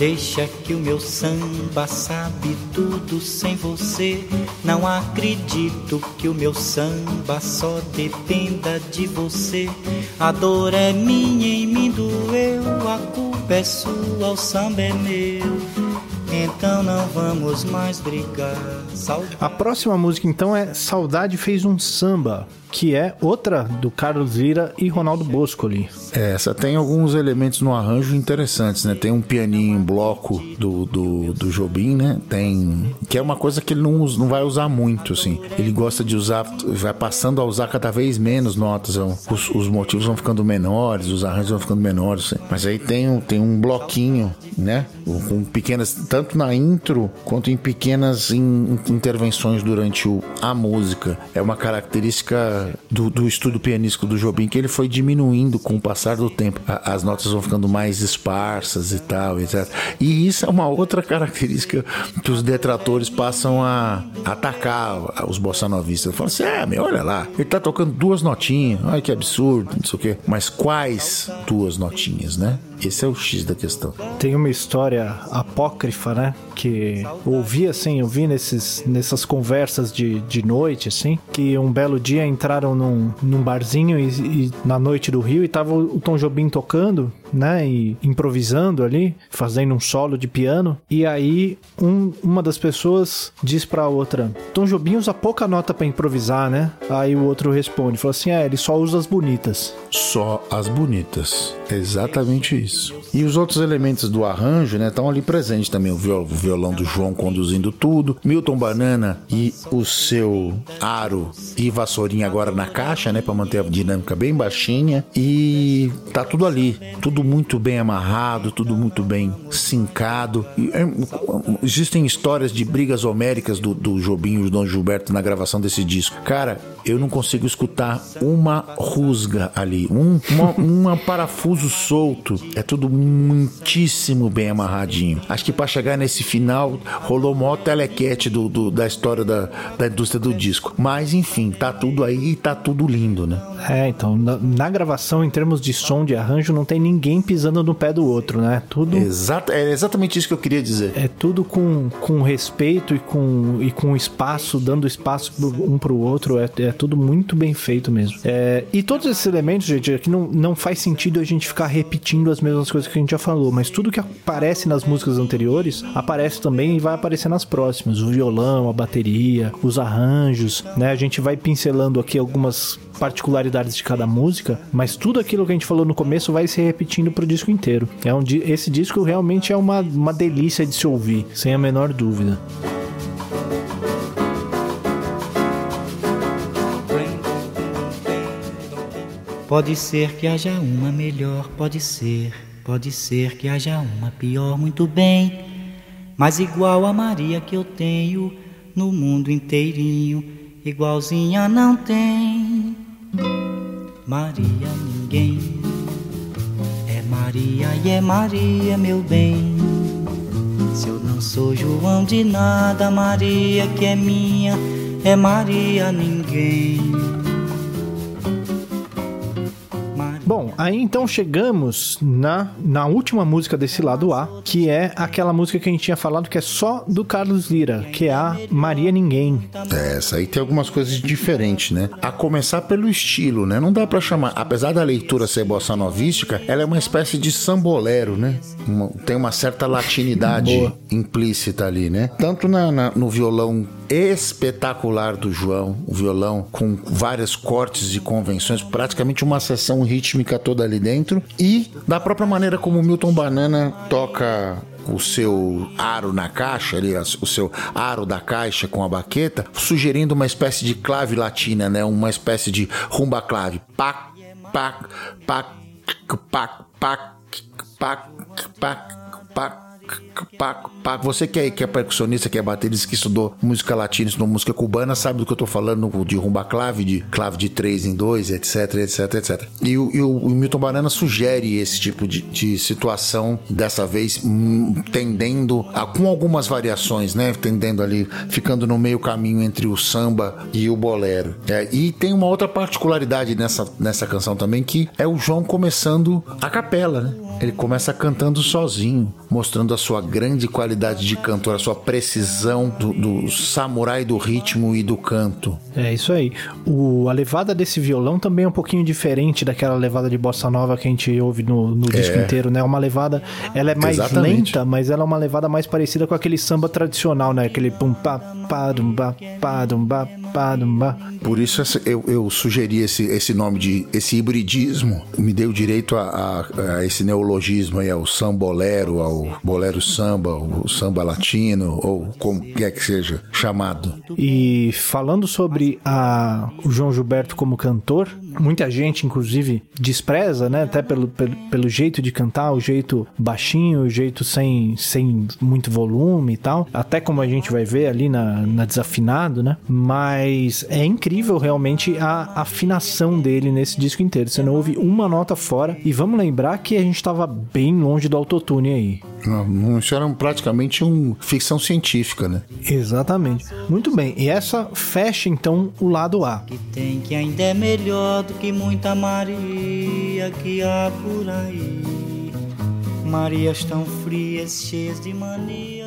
Deixa que o meu samba sabe tudo sem você. Não acredito que o meu samba só dependa de você. A dor é minha e me doeu, a culpa é sua, o samba é meu. Então não vamos mais brigar. Saudade. A próxima música então é Saudade fez um samba que é outra do Carlos Lira e Ronaldo Boscoli. É, essa tem alguns elementos no arranjo interessantes, né? Tem um pianinho em bloco do, do, do Jobim, né? Tem. Que é uma coisa que ele não, não vai usar muito, assim. Ele gosta de usar, vai passando a usar cada vez menos notas. Os, os motivos vão ficando menores, os arranjos vão ficando menores. Assim. Mas aí tem, tem um bloquinho, né? Com pequenas. Tanto na intro quanto em pequenas in, intervenções durante o, a música. É uma característica do, do estudo pianístico do Jobim que ele foi diminuindo com o passar do tempo. A, as notas vão ficando mais esparsas e tal, etc. E isso é uma outra característica que os detratores passam a atacar os bossanovistas. Falam assim: é, meu, olha lá, ele tá tocando duas notinhas, olha que absurdo, não sei o quê. Mas quais duas notinhas, né? Esse é o X da questão. Tem uma história apócrifa, né? Que ouvi assim, eu vi nesses, nessas conversas de, de noite, assim, que um belo dia entraram num, num barzinho e, e na noite do Rio e tava o Tom Jobim tocando né? E improvisando ali, fazendo um solo de piano. E aí um, uma das pessoas diz pra outra: Tom Jobim usa pouca nota para improvisar, né? Aí o outro responde: fala assim, é, ele só usa as bonitas. Só as bonitas. Exatamente isso. E os outros elementos do arranjo, né, estão ali presentes também. O, viol, o violão do João conduzindo tudo, Milton Banana e o seu aro e vassourinha agora na caixa, né, para manter a dinâmica bem baixinha e tá tudo ali, tudo muito bem amarrado, tudo muito bem sincado. E, é, existem histórias de brigas homéricas do, do Jobim e do Dom Gilberto na gravação desse disco. Cara, eu não consigo escutar uma rusga ali, um uma, uma parafuso solto. É tudo muitíssimo bem amarradinho. Acho que para chegar nesse final rolou o maior telequete do, do, da história da, da indústria do disco. Mas enfim, tá tudo aí e tá tudo lindo, né? É, então, na, na, gravação, em termos de som, de arranjo, não tem ninguém pisando no pé do outro, né? Tudo. Exato, é exatamente isso que eu queria dizer. É tudo com, com respeito e com, e com espaço, dando espaço um pro outro. É, é tudo muito bem feito mesmo. É, e todos esses elementos, gente, aqui não, não faz sentido a gente ficar repetindo as mesmas coisas que a gente já falou, mas tudo que aparece nas músicas anteriores aparece também e vai aparecer nas próximas. O violão, a bateria, os arranjos, né? A gente vai pincelando aqui algumas particularidades de cada música, mas tudo aquilo que a gente falou no começo vai se repetindo pro disco inteiro. É um, esse disco realmente é uma, uma delícia de se ouvir, sem a menor dúvida. Pode ser que haja uma melhor, pode ser, pode ser que haja uma pior, muito bem. Mas igual a Maria que eu tenho no mundo inteirinho, igualzinha não tem. Maria ninguém, é Maria e é Maria, meu bem. Se eu não sou João de nada, Maria que é minha, é Maria ninguém. Aí então chegamos na, na última música desse lado A, que é aquela música que a gente tinha falado que é só do Carlos Lira, que é a Maria Ninguém. É, essa aí tem algumas coisas diferentes, né? A começar pelo estilo, né? Não dá para chamar, apesar da leitura ser bossa novística, ela é uma espécie de sambolero, né? Uma, tem uma certa latinidade implícita ali, né? Tanto na, na, no violão espetacular do João, o violão com várias cortes e convenções, praticamente uma sessão rítmica toda ali dentro, e da própria maneira como Milton Banana toca o seu aro na caixa, ali, o seu aro da caixa com a baqueta, sugerindo uma espécie de clave latina, né? Uma espécie de rumba clave. Pac, pac, pac, pac, pac, pac, pac, pac Paco, você que é, que é percussionista, que é baterista, que estudou música latina, estudou música cubana, sabe do que eu tô falando de rumba clave, de clave de 3 em 2, etc, etc, etc. E, o, e o Milton Banana sugere esse tipo de, de situação, dessa vez hum, tendendo a, com algumas variações, né? Tendendo ali, ficando no meio caminho entre o samba e o bolero. É, e tem uma outra particularidade nessa, nessa canção também, que é o João começando a capela, né? Ele começa cantando sozinho, mostrando a sua grande qualidade de cantor, a sua precisão do, do samurai do ritmo e do canto. É isso aí. O, a levada desse violão também é um pouquinho diferente daquela levada de bossa nova que a gente ouve no, no disco é. inteiro, né? Uma levada, ela é mais Exatamente. lenta, mas ela é uma levada mais parecida com aquele samba tradicional, né? Aquele pum pa pa dum ba pa dum ba pa dum ba. Por isso eu, eu sugeri esse, esse nome de esse hibridismo, me deu direito a, a, a esse neologismo aí, ao sambolero, ao bolero samba, o samba latino, ou como quer que seja chamado. E falando sobre a, o João Gilberto como cantor, muita gente, inclusive, despreza, né? Até pelo, pelo, pelo, jeito de cantar, o jeito baixinho, o jeito sem, sem muito volume e tal. Até como a gente vai ver ali na, na desafinado, né? Mas é incrível realmente a afinação dele nesse disco inteiro. Você não ouve uma nota fora. E vamos lembrar que a gente tava bem longe do autotune aí. Não, isso era praticamente uma ficção científica, né? Exatamente. Muito bem. E essa fecha então o lado A. Que tem que ainda é melhor do que muita Maria que há por aí. Marias tão frias, cheias de manias.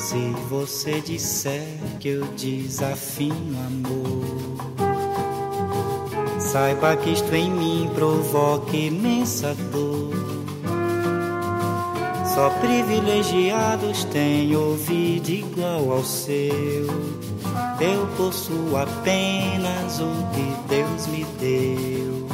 Se você disser que eu desafino amor Saiba que isto em mim provoca imensa dor. Só privilegiados têm ouvido igual ao seu. Eu possuo apenas o que Deus me deu.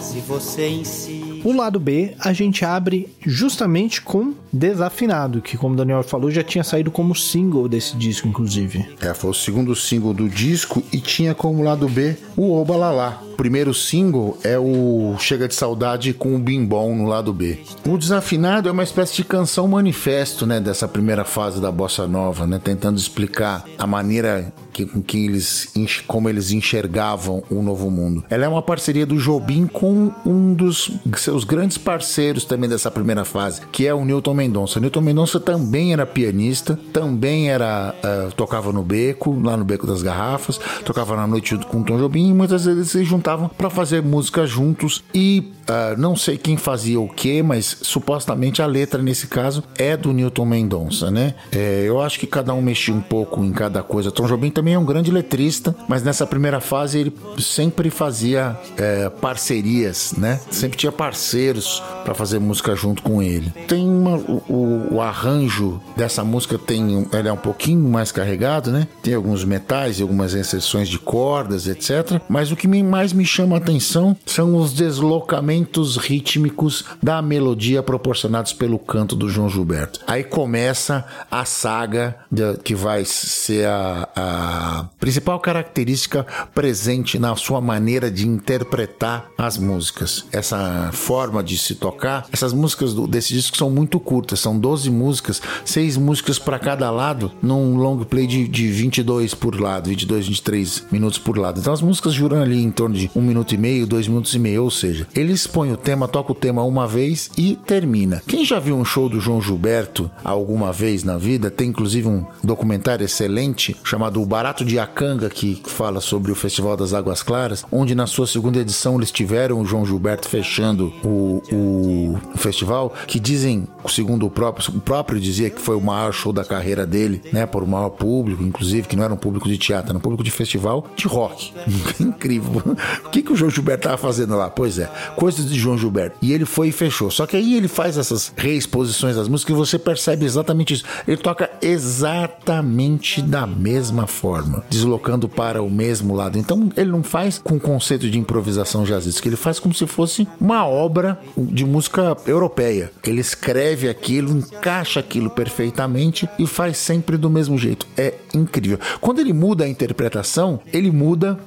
Se você insiste O lado B a gente abre justamente com Desafinado, que como o Daniel falou já tinha saído como single desse disco, inclusive. É, foi o segundo single do disco e tinha como lado B o Obalalá. O primeiro single é o Chega de Saudade com o Bimbom no lado B. O Desafinado é uma espécie de canção manifesto, né, dessa primeira fase da bossa nova, né, tentando explicar a maneira que, com que eles como eles enxergavam o novo mundo. Ela é uma parceria do Jobim com um dos seus grandes parceiros também dessa primeira fase, que é o Newton Mendonça. Newton Mendonça também era pianista, também era uh, tocava no beco, lá no beco das garrafas, tocava na noite com o Tom Jobim e muitas vezes se juntavam para fazer música juntos e uh, não sei quem fazia o que, mas supostamente a letra nesse caso é do Newton Mendonça, né? É, eu acho que cada um mexia um pouco em cada coisa. Tom Jobim também é um grande letrista, mas nessa primeira fase ele sempre fazia é, parcerias, né? Sempre tinha parceiros para fazer música junto com ele. Tem uma, o, o, arranjo dessa música tem ele é um pouquinho mais carregado, né? Tem alguns metais e algumas inserções de cordas, etc. Mas o que mais me chama a atenção são os deslocamentos rítmicos da melodia proporcionados pelo canto do João Gilberto. Aí começa a saga de, que vai ser a, a principal característica presente na sua maneira de interpretar as músicas. Essa forma de se tocar, essas músicas do, desse disco são muito curtas, são 12 músicas, seis músicas para cada lado, num long play de, de 22 por lado, 22, 23 minutos por lado. Então as músicas duram ali em torno de um minuto e meio, dois minutos e meio, ou seja, eles põem o tema, toca o tema uma vez e termina. Quem já viu um show do João Gilberto alguma vez na vida, tem inclusive um documentário excelente chamado O Barato de Acanga, que fala sobre o Festival das Águas Claras, onde na sua segunda edição eles tiveram o João Gilberto fechando o, o festival, que dizem, segundo o próprio, o próprio dizia que foi o maior show da carreira dele, né, por o maior público, inclusive, que não era um público de teatro, era um público de festival de rock. Incrível. O que, que o João Gilberto estava fazendo lá? Pois é, coisas de João Gilberto. E ele foi e fechou. Só que aí ele faz essas reexposições das músicas e você percebe exatamente isso. Ele toca exatamente da mesma forma, deslocando para o mesmo lado. Então ele não faz com o conceito de improvisação jazzística, ele faz como se fosse uma obra de música europeia. Ele escreve aquilo, encaixa aquilo perfeitamente e faz sempre do mesmo jeito. É incrível. Quando ele muda a interpretação, ele muda,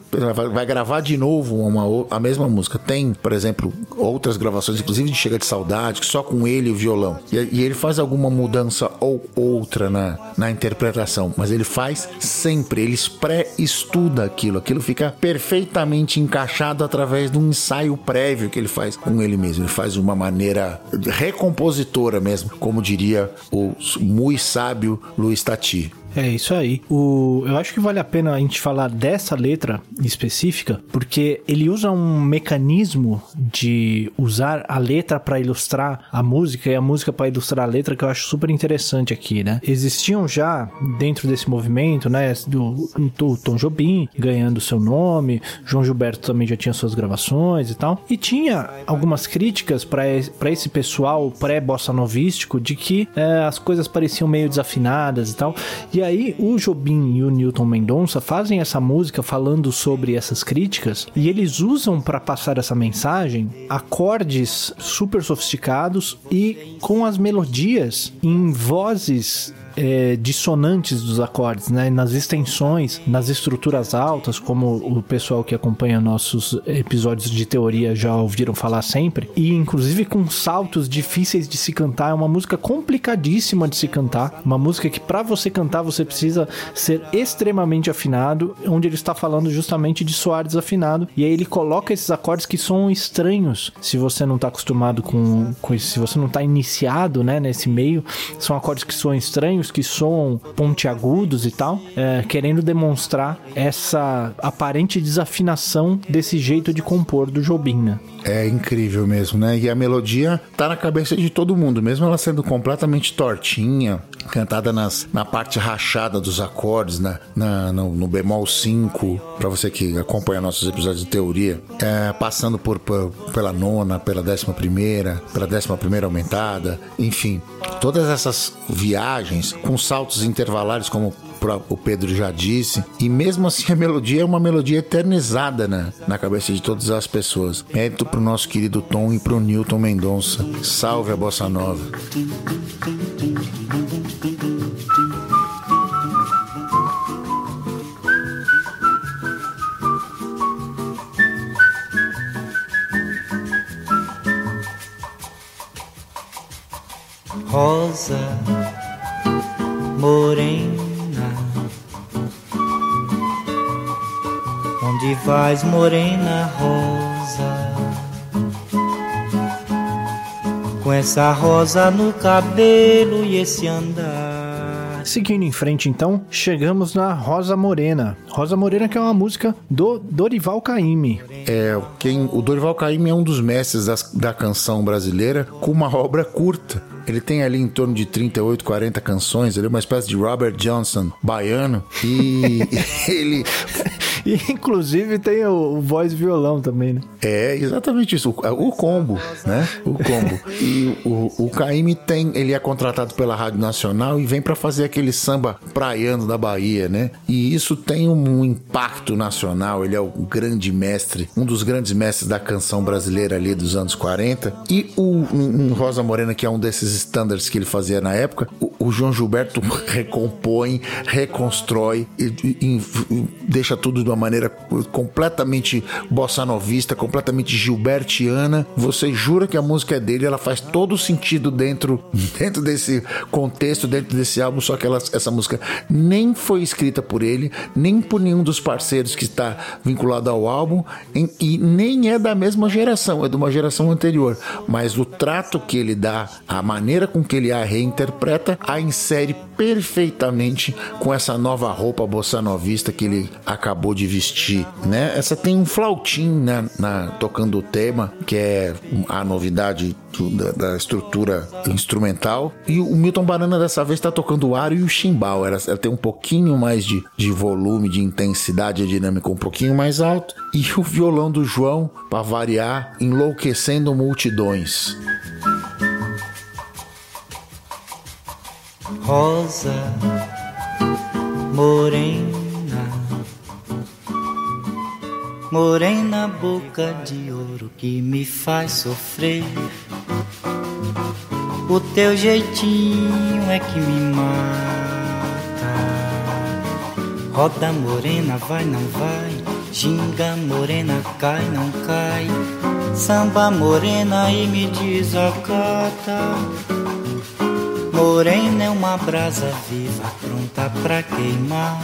vai gravar de novo uma, a mesma música. Tem, por exemplo, outras gravações, inclusive de Chega de Saudade, só com ele e o violão. E, e ele faz alguma mudança ou outra na, na interpretação, mas ele faz sempre, ele pré-estuda aquilo, aquilo fica perfeitamente encaixado através de um ensaio prévio que ele faz com ele mesmo. Ele faz uma maneira recompositora mesmo, como diria o muito sábio Luiz Tati. É isso aí. O, eu acho que vale a pena a gente falar dessa letra específica, porque ele usa um mecanismo de usar a letra para ilustrar a música e a música para ilustrar a letra que eu acho super interessante aqui, né? Existiam já dentro desse movimento, né, do, do Tom Jobim ganhando seu nome, João Gilberto também já tinha suas gravações e tal, e tinha algumas críticas para esse pessoal pré-bossa novístico de que é, as coisas pareciam meio desafinadas e tal. E aí o Jobim e o Newton Mendonça fazem essa música falando sobre essas críticas e eles usam para passar essa mensagem acordes super sofisticados e com as melodias em vozes é, dissonantes dos acordes, né? Nas extensões, nas estruturas altas, como o pessoal que acompanha nossos episódios de teoria já ouviram falar sempre, e inclusive com saltos difíceis de se cantar. É uma música complicadíssima de se cantar, uma música que para você cantar você precisa ser extremamente afinado, onde ele está falando justamente de soar desafinado. E aí ele coloca esses acordes que são estranhos, se você não está acostumado com, com isso, se você não está iniciado, né, nesse meio, são acordes que soam estranhos que soam pontiagudos e tal, é, querendo demonstrar essa aparente desafinação desse jeito de compor do Jobim, né? É incrível mesmo, né? E a melodia tá na cabeça de todo mundo, mesmo ela sendo completamente tortinha, cantada nas, na parte rachada dos acordes, né? na, no, no bemol 5, para você que acompanha nossos episódios de teoria, é, passando por, por, pela nona, pela décima primeira, pela décima primeira aumentada, enfim, todas essas viagens com saltos intervalares como o Pedro já disse. E mesmo assim a melodia é uma melodia eternizada na, na cabeça de todas as pessoas. Mérito pro nosso querido Tom e pro Newton Mendonça. Salve a bossa nova. rosa morena. Onde vais, morena rosa? Com essa rosa no cabelo e esse andar. Seguindo em frente, então, chegamos na Rosa Morena. Rosa Morena, que é uma música do Dorival Caymmi. É, quem, o Dorival Caymmi é um dos mestres das, da canção brasileira com uma obra curta. Ele tem ali em torno de 38, 40 canções. Ele é uma espécie de Robert Johnson baiano. E ele. E inclusive tem o, o voz violão também, né? É, exatamente isso. O, o combo, né? O combo. E o, o Caíme tem. Ele é contratado pela Rádio Nacional e vem para fazer aquele samba praiano da Bahia, né? E isso tem um impacto nacional. Ele é o grande mestre, um dos grandes mestres da canção brasileira ali dos anos 40. E o um, um Rosa Morena, que é um desses standards que ele fazia na época, o, o João Gilberto recompõe, reconstrói e, e, e, deixa tudo de uma maneira completamente bossa novista, completamente gilbertiana. Você jura que a música é dele, ela faz todo sentido dentro, dentro desse contexto, dentro desse álbum, só que ela, essa música nem foi escrita por ele, nem por nenhum dos parceiros que está vinculado ao álbum, e nem é da mesma geração, é de uma geração anterior. Mas o trato que ele dá, a maneira com que ele a reinterpreta, a insere perfeitamente com essa nova roupa bossa novista que ele acabou de vestir, né? Essa tem um flautim né, na, tocando o tema, que é a novidade do, da, da, estrutura instrumental. E o Milton Banana dessa vez está tocando o aro e o chimbal. Ela, ela, tem um pouquinho mais de, de volume, de intensidade, dinâmica um pouquinho mais alto. E o violão do João, para variar, enlouquecendo multidões. rosa morena, morena boca de ouro que me faz sofrer. O teu jeitinho é que me mata. Roda morena, vai, não vai. Ginga morena, cai, não cai. Samba morena e me desacata. Morena é uma brasa viva, pronta pra queimar.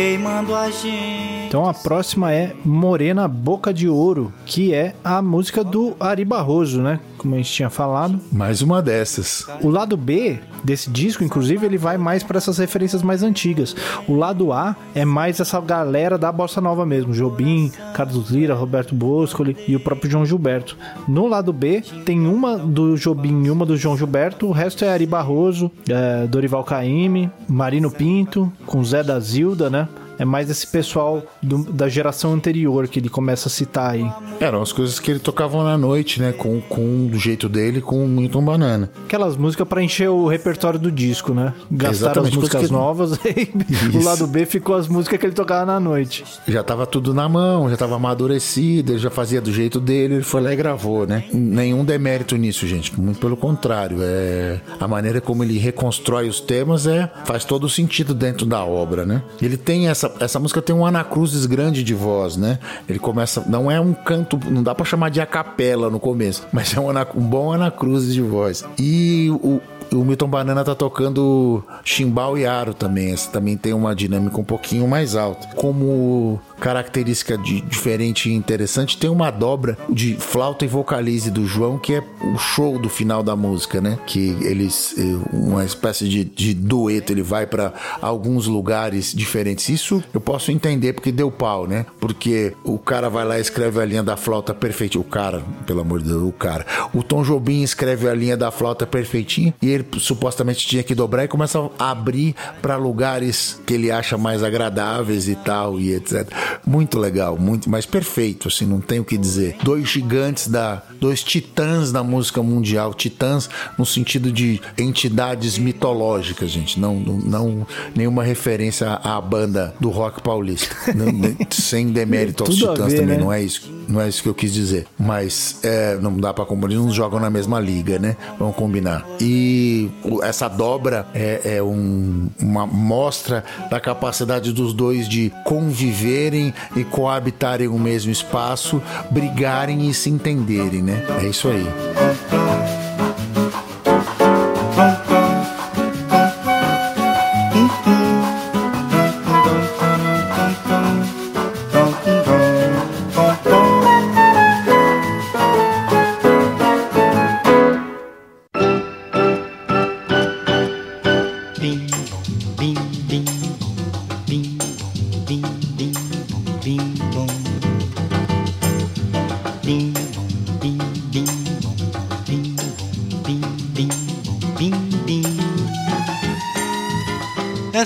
Queimando a gente. Então a próxima é Morena Boca de Ouro, que é a música do Ari Barroso, né? Como a gente tinha falado. Mais uma dessas. O lado B desse disco, inclusive, ele vai mais para essas referências mais antigas. O lado A é mais essa galera da bossa nova mesmo, Jobim, Carlos Lira, Roberto Boscoli e o próprio João Gilberto. No lado B tem uma do Jobim e uma do João Gilberto, o resto é Ari Barroso, é, Dorival Caymmi, Marino Pinto, com Zé da Zilda, né? É mais esse pessoal do, da geração anterior que ele começa a citar aí. Eram as coisas que ele tocava na noite, né? Com, com do jeito dele, com o Milton Banana. Aquelas músicas para encher o repertório do disco, né? Gastaram Exatamente, as músicas que... novas e o lado B ficou as músicas que ele tocava na noite. Já tava tudo na mão, já tava amadurecido, ele já fazia do jeito dele, ele foi lá e gravou, né? Nenhum demérito nisso, gente. Muito pelo contrário. É a maneira como ele reconstrói os temas é faz todo o sentido dentro da obra, né? Ele tem essa essa, música tem um anacruzes grande de voz, né? Ele começa. Não é um canto, não dá para chamar de a capela no começo, mas é um, um bom anacruzes de voz. E o, o Milton Banana tá tocando chimbal e aro também. Essa também tem uma dinâmica um pouquinho mais alta. Como característica de, diferente e interessante, tem uma dobra de flauta e vocalize do João, que é o show do final da música, né? Que eles, eh, uma espécie de, de dueto, ele vai para alguns lugares diferentes. Isso eu posso entender porque deu pau, né? Porque o cara vai lá e escreve a linha da flauta perfeitinha. O cara, pelo amor de Deus, o cara. O Tom Jobim escreve a linha da flauta perfeitinha e ele supostamente tinha que dobrar e começa a abrir para lugares que ele acha mais agradáveis e tal e etc. Muito legal, muito, mas perfeito, assim, não tenho o que dizer. Dois gigantes da, dois titãs da música mundial, titãs no sentido de entidades mitológicas, gente, não, não, nenhuma referência à, banda do rock paulista, sem demérito aos titãs ver, também, né? não é isso, não é isso que eu quis dizer, mas é, não dá para comparar, eles não jogam na mesma liga, né? Vamos combinar. E essa dobra é, é um, uma mostra da capacidade dos dois de conviverem e coabitarem o mesmo espaço, brigarem e se entenderem, né? É isso aí.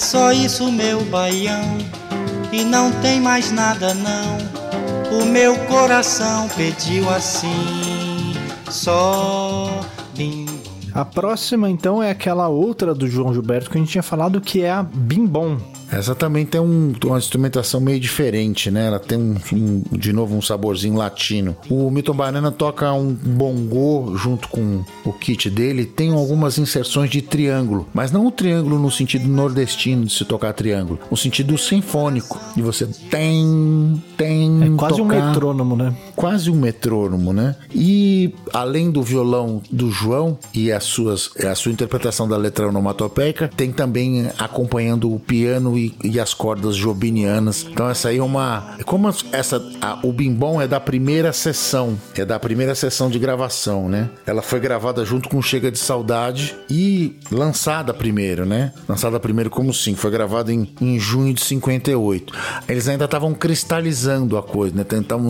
Só isso, meu baião, e não tem mais nada não. O meu coração pediu assim, só bim. A próxima então é aquela outra do João Gilberto que a gente tinha falado que é a Bim Bom. Essa também tem um, uma instrumentação meio diferente, né? Ela tem um, um, de novo um saborzinho latino. O Milton Banana toca um bongô junto com o kit dele, tem algumas inserções de triângulo, mas não o triângulo no sentido nordestino de se tocar triângulo, no sentido sinfônico, de você tem, tem. É quase tocar, um metrônomo, né? Quase um metrônomo, né? E além do violão do João e as suas, a sua interpretação da letra onomatopeica, tem também acompanhando o piano e, e, as cordas jobinianas. Então essa aí é uma, como essa a, o bimbom é da primeira sessão, é da primeira sessão de gravação, né? Ela foi gravada junto com Chega de Saudade e lançada primeiro, né? Lançada primeiro como sim, foi gravada em, em junho de 58. Eles ainda estavam cristalizando a coisa, né?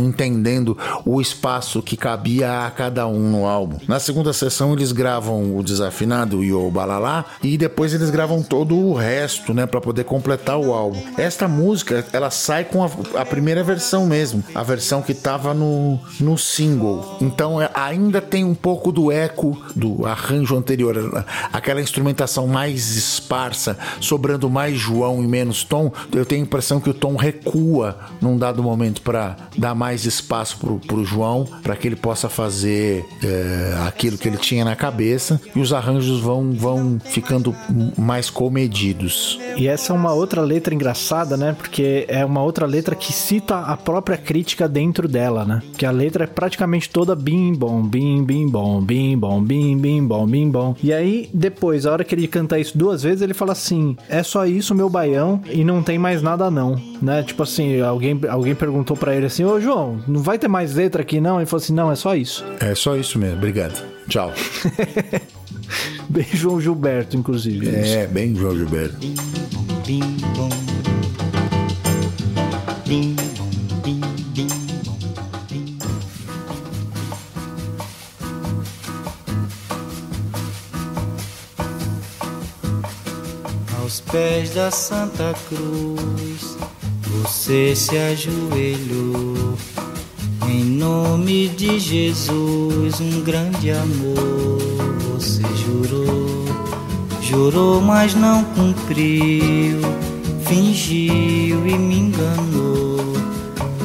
Entendendo o espaço que cabia a cada um no álbum. Na segunda sessão eles gravam o desafinado e o balalá e depois eles gravam todo o resto, né, para poder completar o álbum. Esta música, ela sai com a, a primeira versão mesmo, a versão que tava no, no single. Então é, ainda tem um pouco do eco do arranjo anterior, aquela instrumentação mais esparsa, sobrando mais João e menos Tom. Eu tenho a impressão que o Tom recua num dado momento para dar mais espaço pro, pro João, para que ele possa fazer é, aquilo que ele tinha na cabeça e os arranjos vão, vão ficando mais comedidos. E essa é uma outra outra letra engraçada, né? Porque é uma outra letra que cita a própria crítica dentro dela, né? Que a letra é praticamente toda bim bom, bim bim bom, bim bom, bim bim bom, bim bom. E aí depois, a hora que ele canta isso duas vezes, ele fala assim: "É só isso, meu baião, e não tem mais nada não", né? Tipo assim, alguém alguém perguntou para ele assim: "Ô João, não vai ter mais letra aqui não?" Ele falou assim: "Não, é só isso". É só isso mesmo. Obrigado. Tchau. bem João Gilberto, inclusive. É, bem João Gilberto. Aos pés da Santa Cruz, você se ajoelhou. Em nome de Jesus, um grande amor você jurou Jurou, mas não cumpriu. Fingiu e me enganou.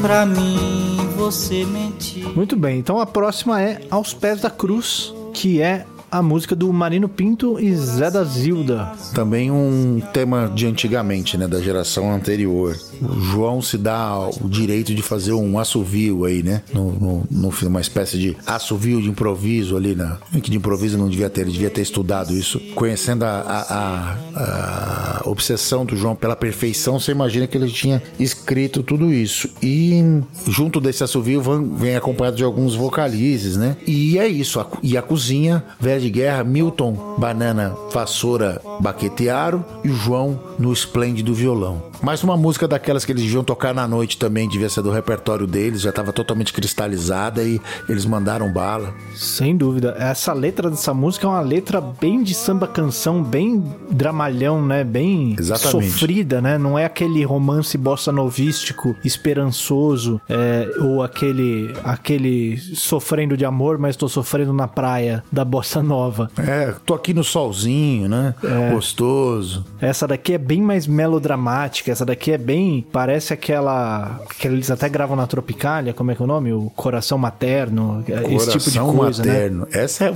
Pra mim você mentiu. Muito bem, então a próxima é Aos Pés da Cruz, que é a música do Marino Pinto e Zé da Zilda. Também um tema de antigamente, né, da geração anterior. O João se dá o direito de fazer um assovio aí, né, no, no, uma espécie de assovio de improviso ali, na, que de improviso não devia ter, ele devia ter estudado isso. Conhecendo a, a, a, a obsessão do João pela perfeição, você imagina que ele tinha escrito tudo isso. E junto desse assovio vem acompanhado de alguns vocalizes, né? E é isso. E a cozinha, velho de guerra, Milton, banana, vassoura, baquetearo e o João no esplêndido violão. Mais uma música daquela daquelas que eles deviam tocar na noite também, devia ser do repertório deles, já estava totalmente cristalizada e eles mandaram bala. Sem dúvida. Essa letra dessa música é uma letra bem de samba canção, bem dramalhão, né? Bem Exatamente. sofrida, né? Não é aquele romance bossa novístico esperançoso, é, ou aquele aquele sofrendo de amor, mas tô sofrendo na praia da bossa nova. É, tô aqui no solzinho, né? Gostoso. Essa daqui é bem mais melodramática, essa daqui é bem. Parece aquela. que eles até gravam na Tropicália, como é que é o nome? O Coração Materno, esse tipo de Coração coisa, né? materno. Essa é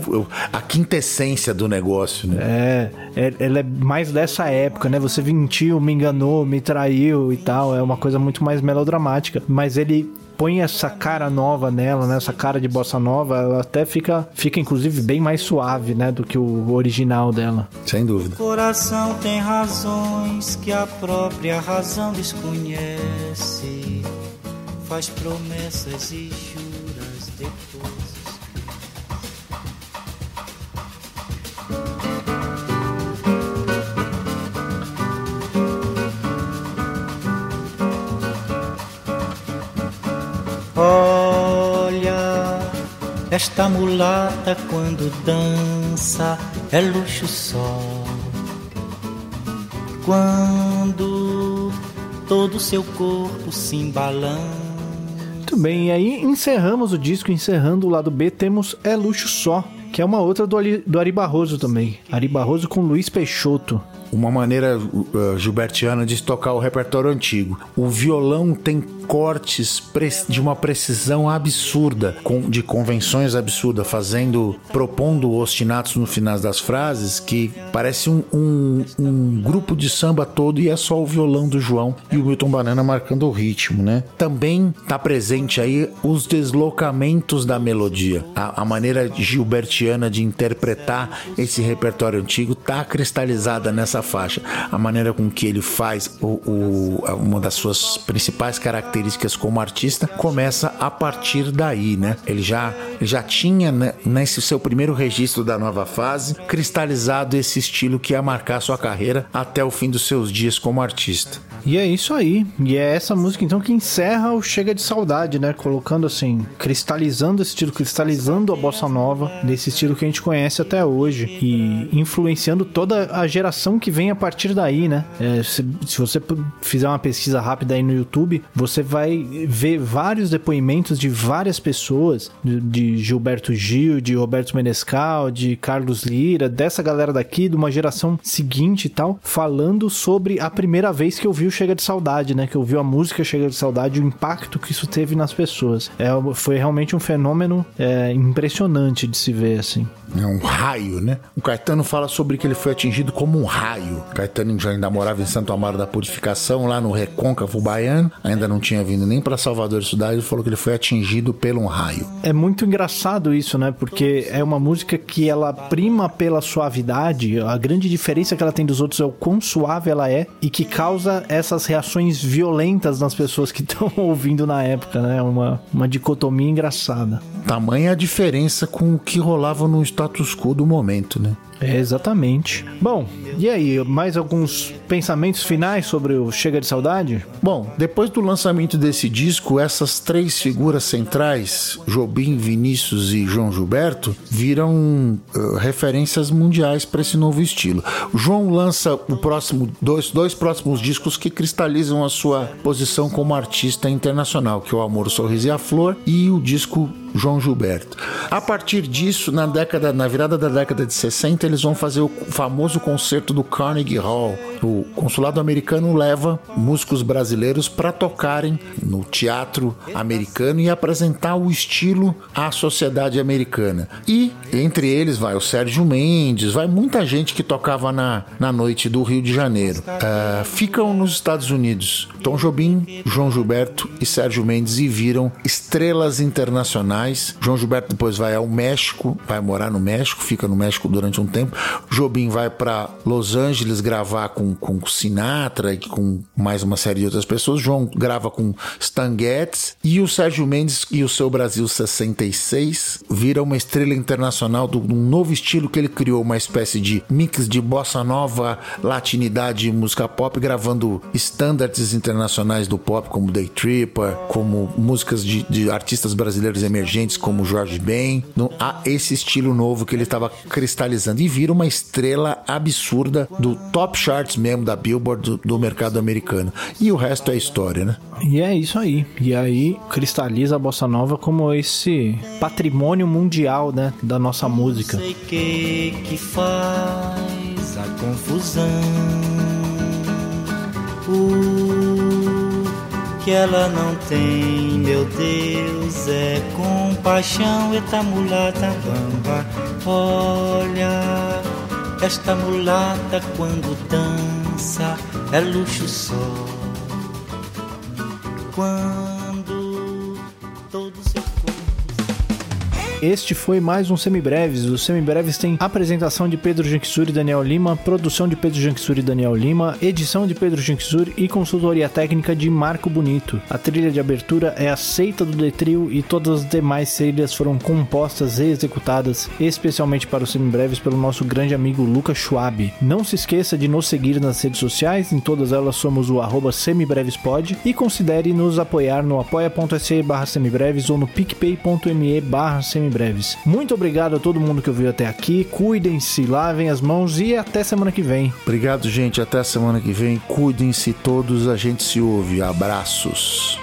a quintessência do negócio, né? É, é, ela é mais dessa época, né? Você mentiu, me enganou, me traiu e tal. É uma coisa muito mais melodramática. Mas ele põe essa cara nova nela, né? Essa cara de bossa nova, ela até fica, fica inclusive bem mais suave, né? Do que o original dela. Sem dúvida. coração tem razões que a própria razão desconhece. Faz promessas e juras depois. Esta mulata quando dança é luxo só. Quando todo seu corpo se embalança. Muito bem, e aí encerramos o disco, encerrando o lado B, temos É Luxo Só, que é uma outra do, do Ari Barroso também. Ari Barroso com Luiz Peixoto. Uma maneira uh, gilbertiana de tocar o repertório antigo. O violão tem cortes de uma precisão absurda, de convenções absurdas, fazendo, propondo ostinatos no final das frases que parece um, um- um grupo de samba todo e é só o violão do João e o Milton Banana marcando o ritmo, né? Também tá presente aí os deslocamentos da melodia, a, a maneira gilbertiana de interpretar esse repertório antigo tá cristalizada nessa faixa. A maneira com que ele faz o, o- uma das suas principais características como artista começa a partir daí, né? Ele já, já tinha né, nesse seu primeiro registro da nova fase cristalizado esse estilo que ia marcar sua carreira até o fim dos seus dias como artista. E é isso aí. E é essa música então que encerra o Chega de Saudade, né? Colocando assim, cristalizando esse estilo, cristalizando a bossa nova desse estilo que a gente conhece até hoje e influenciando toda a geração que vem a partir daí, né? É, se, se você fizer uma pesquisa rápida aí no YouTube, você vai ver vários depoimentos de várias pessoas, de, de Gilberto Gil, de Roberto Menescal, de Carlos Lira, dessa galera daqui, de uma geração seguinte e tal, falando sobre a primeira vez que ouviu Chega de Saudade, né? Que ouviu a música Chega de Saudade, o impacto que isso teve nas pessoas. É, foi realmente um fenômeno é, impressionante de se ver, assim. É um raio, né? O Caetano fala sobre que ele foi atingido como um raio. Caetano já ainda morava em Santo Amaro da Purificação, lá no Recôncavo Baiano, ainda não tinha vindo nem para Salvador estudar, ele falou que ele foi atingido pelo um raio. É muito engraçado isso, né? Porque é uma música que ela prima pela suavidade. A grande diferença que ela tem dos outros é o quão suave ela é e que causa essas reações violentas nas pessoas que estão ouvindo na época, né? Uma, uma dicotomia engraçada. Tamanha a diferença com o que rolava no status quo do momento, né? É, exatamente. Bom, e aí, mais alguns pensamentos finais sobre o Chega de Saudade? Bom, depois do lançamento desse disco, essas três figuras centrais, Jobim, Vinícius e João Gilberto, viram eh, referências mundiais para esse novo estilo. O João lança o próximo dois, dois próximos discos que cristalizam a sua posição como artista internacional, que é o Amor, o Sorriso e a Flor e o disco João Gilberto. A partir disso, na década, na virada da década de 60, eles vão fazer o famoso concerto do Carnegie Hall. O consulado americano leva músicos brasileiros para tocarem no teatro americano e apresentar o estilo à sociedade americana. E entre eles vai o Sérgio Mendes, vai muita gente que tocava na, na noite do Rio de Janeiro. Ah, ficam nos Estados Unidos Tom Jobim, João Gilberto e Sérgio Mendes e viram estrelas internacionais internacionais. João Gilberto depois vai ao México, vai morar no México, fica no México durante um tempo. Jobim vai para Los Angeles gravar com, com Sinatra e com mais uma série de outras pessoas. João grava com Stan Getz e o Sérgio Mendes e o seu Brasil 66 vira uma estrela internacional de um novo estilo que ele criou, uma espécie de mix de bossa nova, latinidade e música pop, gravando standards internacionais do pop como Day Tripper, como músicas de, de artistas brasileiros emergentes como Jorge Ben. No, há esse estilo novo que ele estava cristalizando e vira uma estrela absurda do top charts mesmo da Billboard do, do mercado americano. E o resto é história, né? E é isso aí. E aí cristaliza a bossa nova como esse patrimônio mundial, né, da nossa música. Não sei que que faz a confusão. O que ela não tem, meu Deus, é compaixão. Eita mulata bamba, olha esta mulata quando dança é luxo só. Quando todo seu corpo Este foi mais um Semibreves. Os Semibreves tem apresentação de Pedro Janquissuri e Daniel Lima, produção de Pedro Janquissuri e Daniel Lima, edição de Pedro Janquissuri e consultoria técnica de Marco Bonito. A trilha de abertura é aceita do Detril e todas as demais trilhas foram compostas e executadas especialmente para os Semibreves pelo nosso grande amigo Lucas Schwab. Não se esqueça de nos seguir nas redes sociais, em todas elas somos o arroba semibrevespod e considere nos apoiar no apoia.se barra semibreves ou no picpay.me barra semibreves. Muito obrigado a todo mundo que ouviu até aqui, cuidem-se, lavem as mãos e até semana que vem. Obrigado, gente. Até semana que vem. Cuidem-se todos. A gente se ouve. Abraços.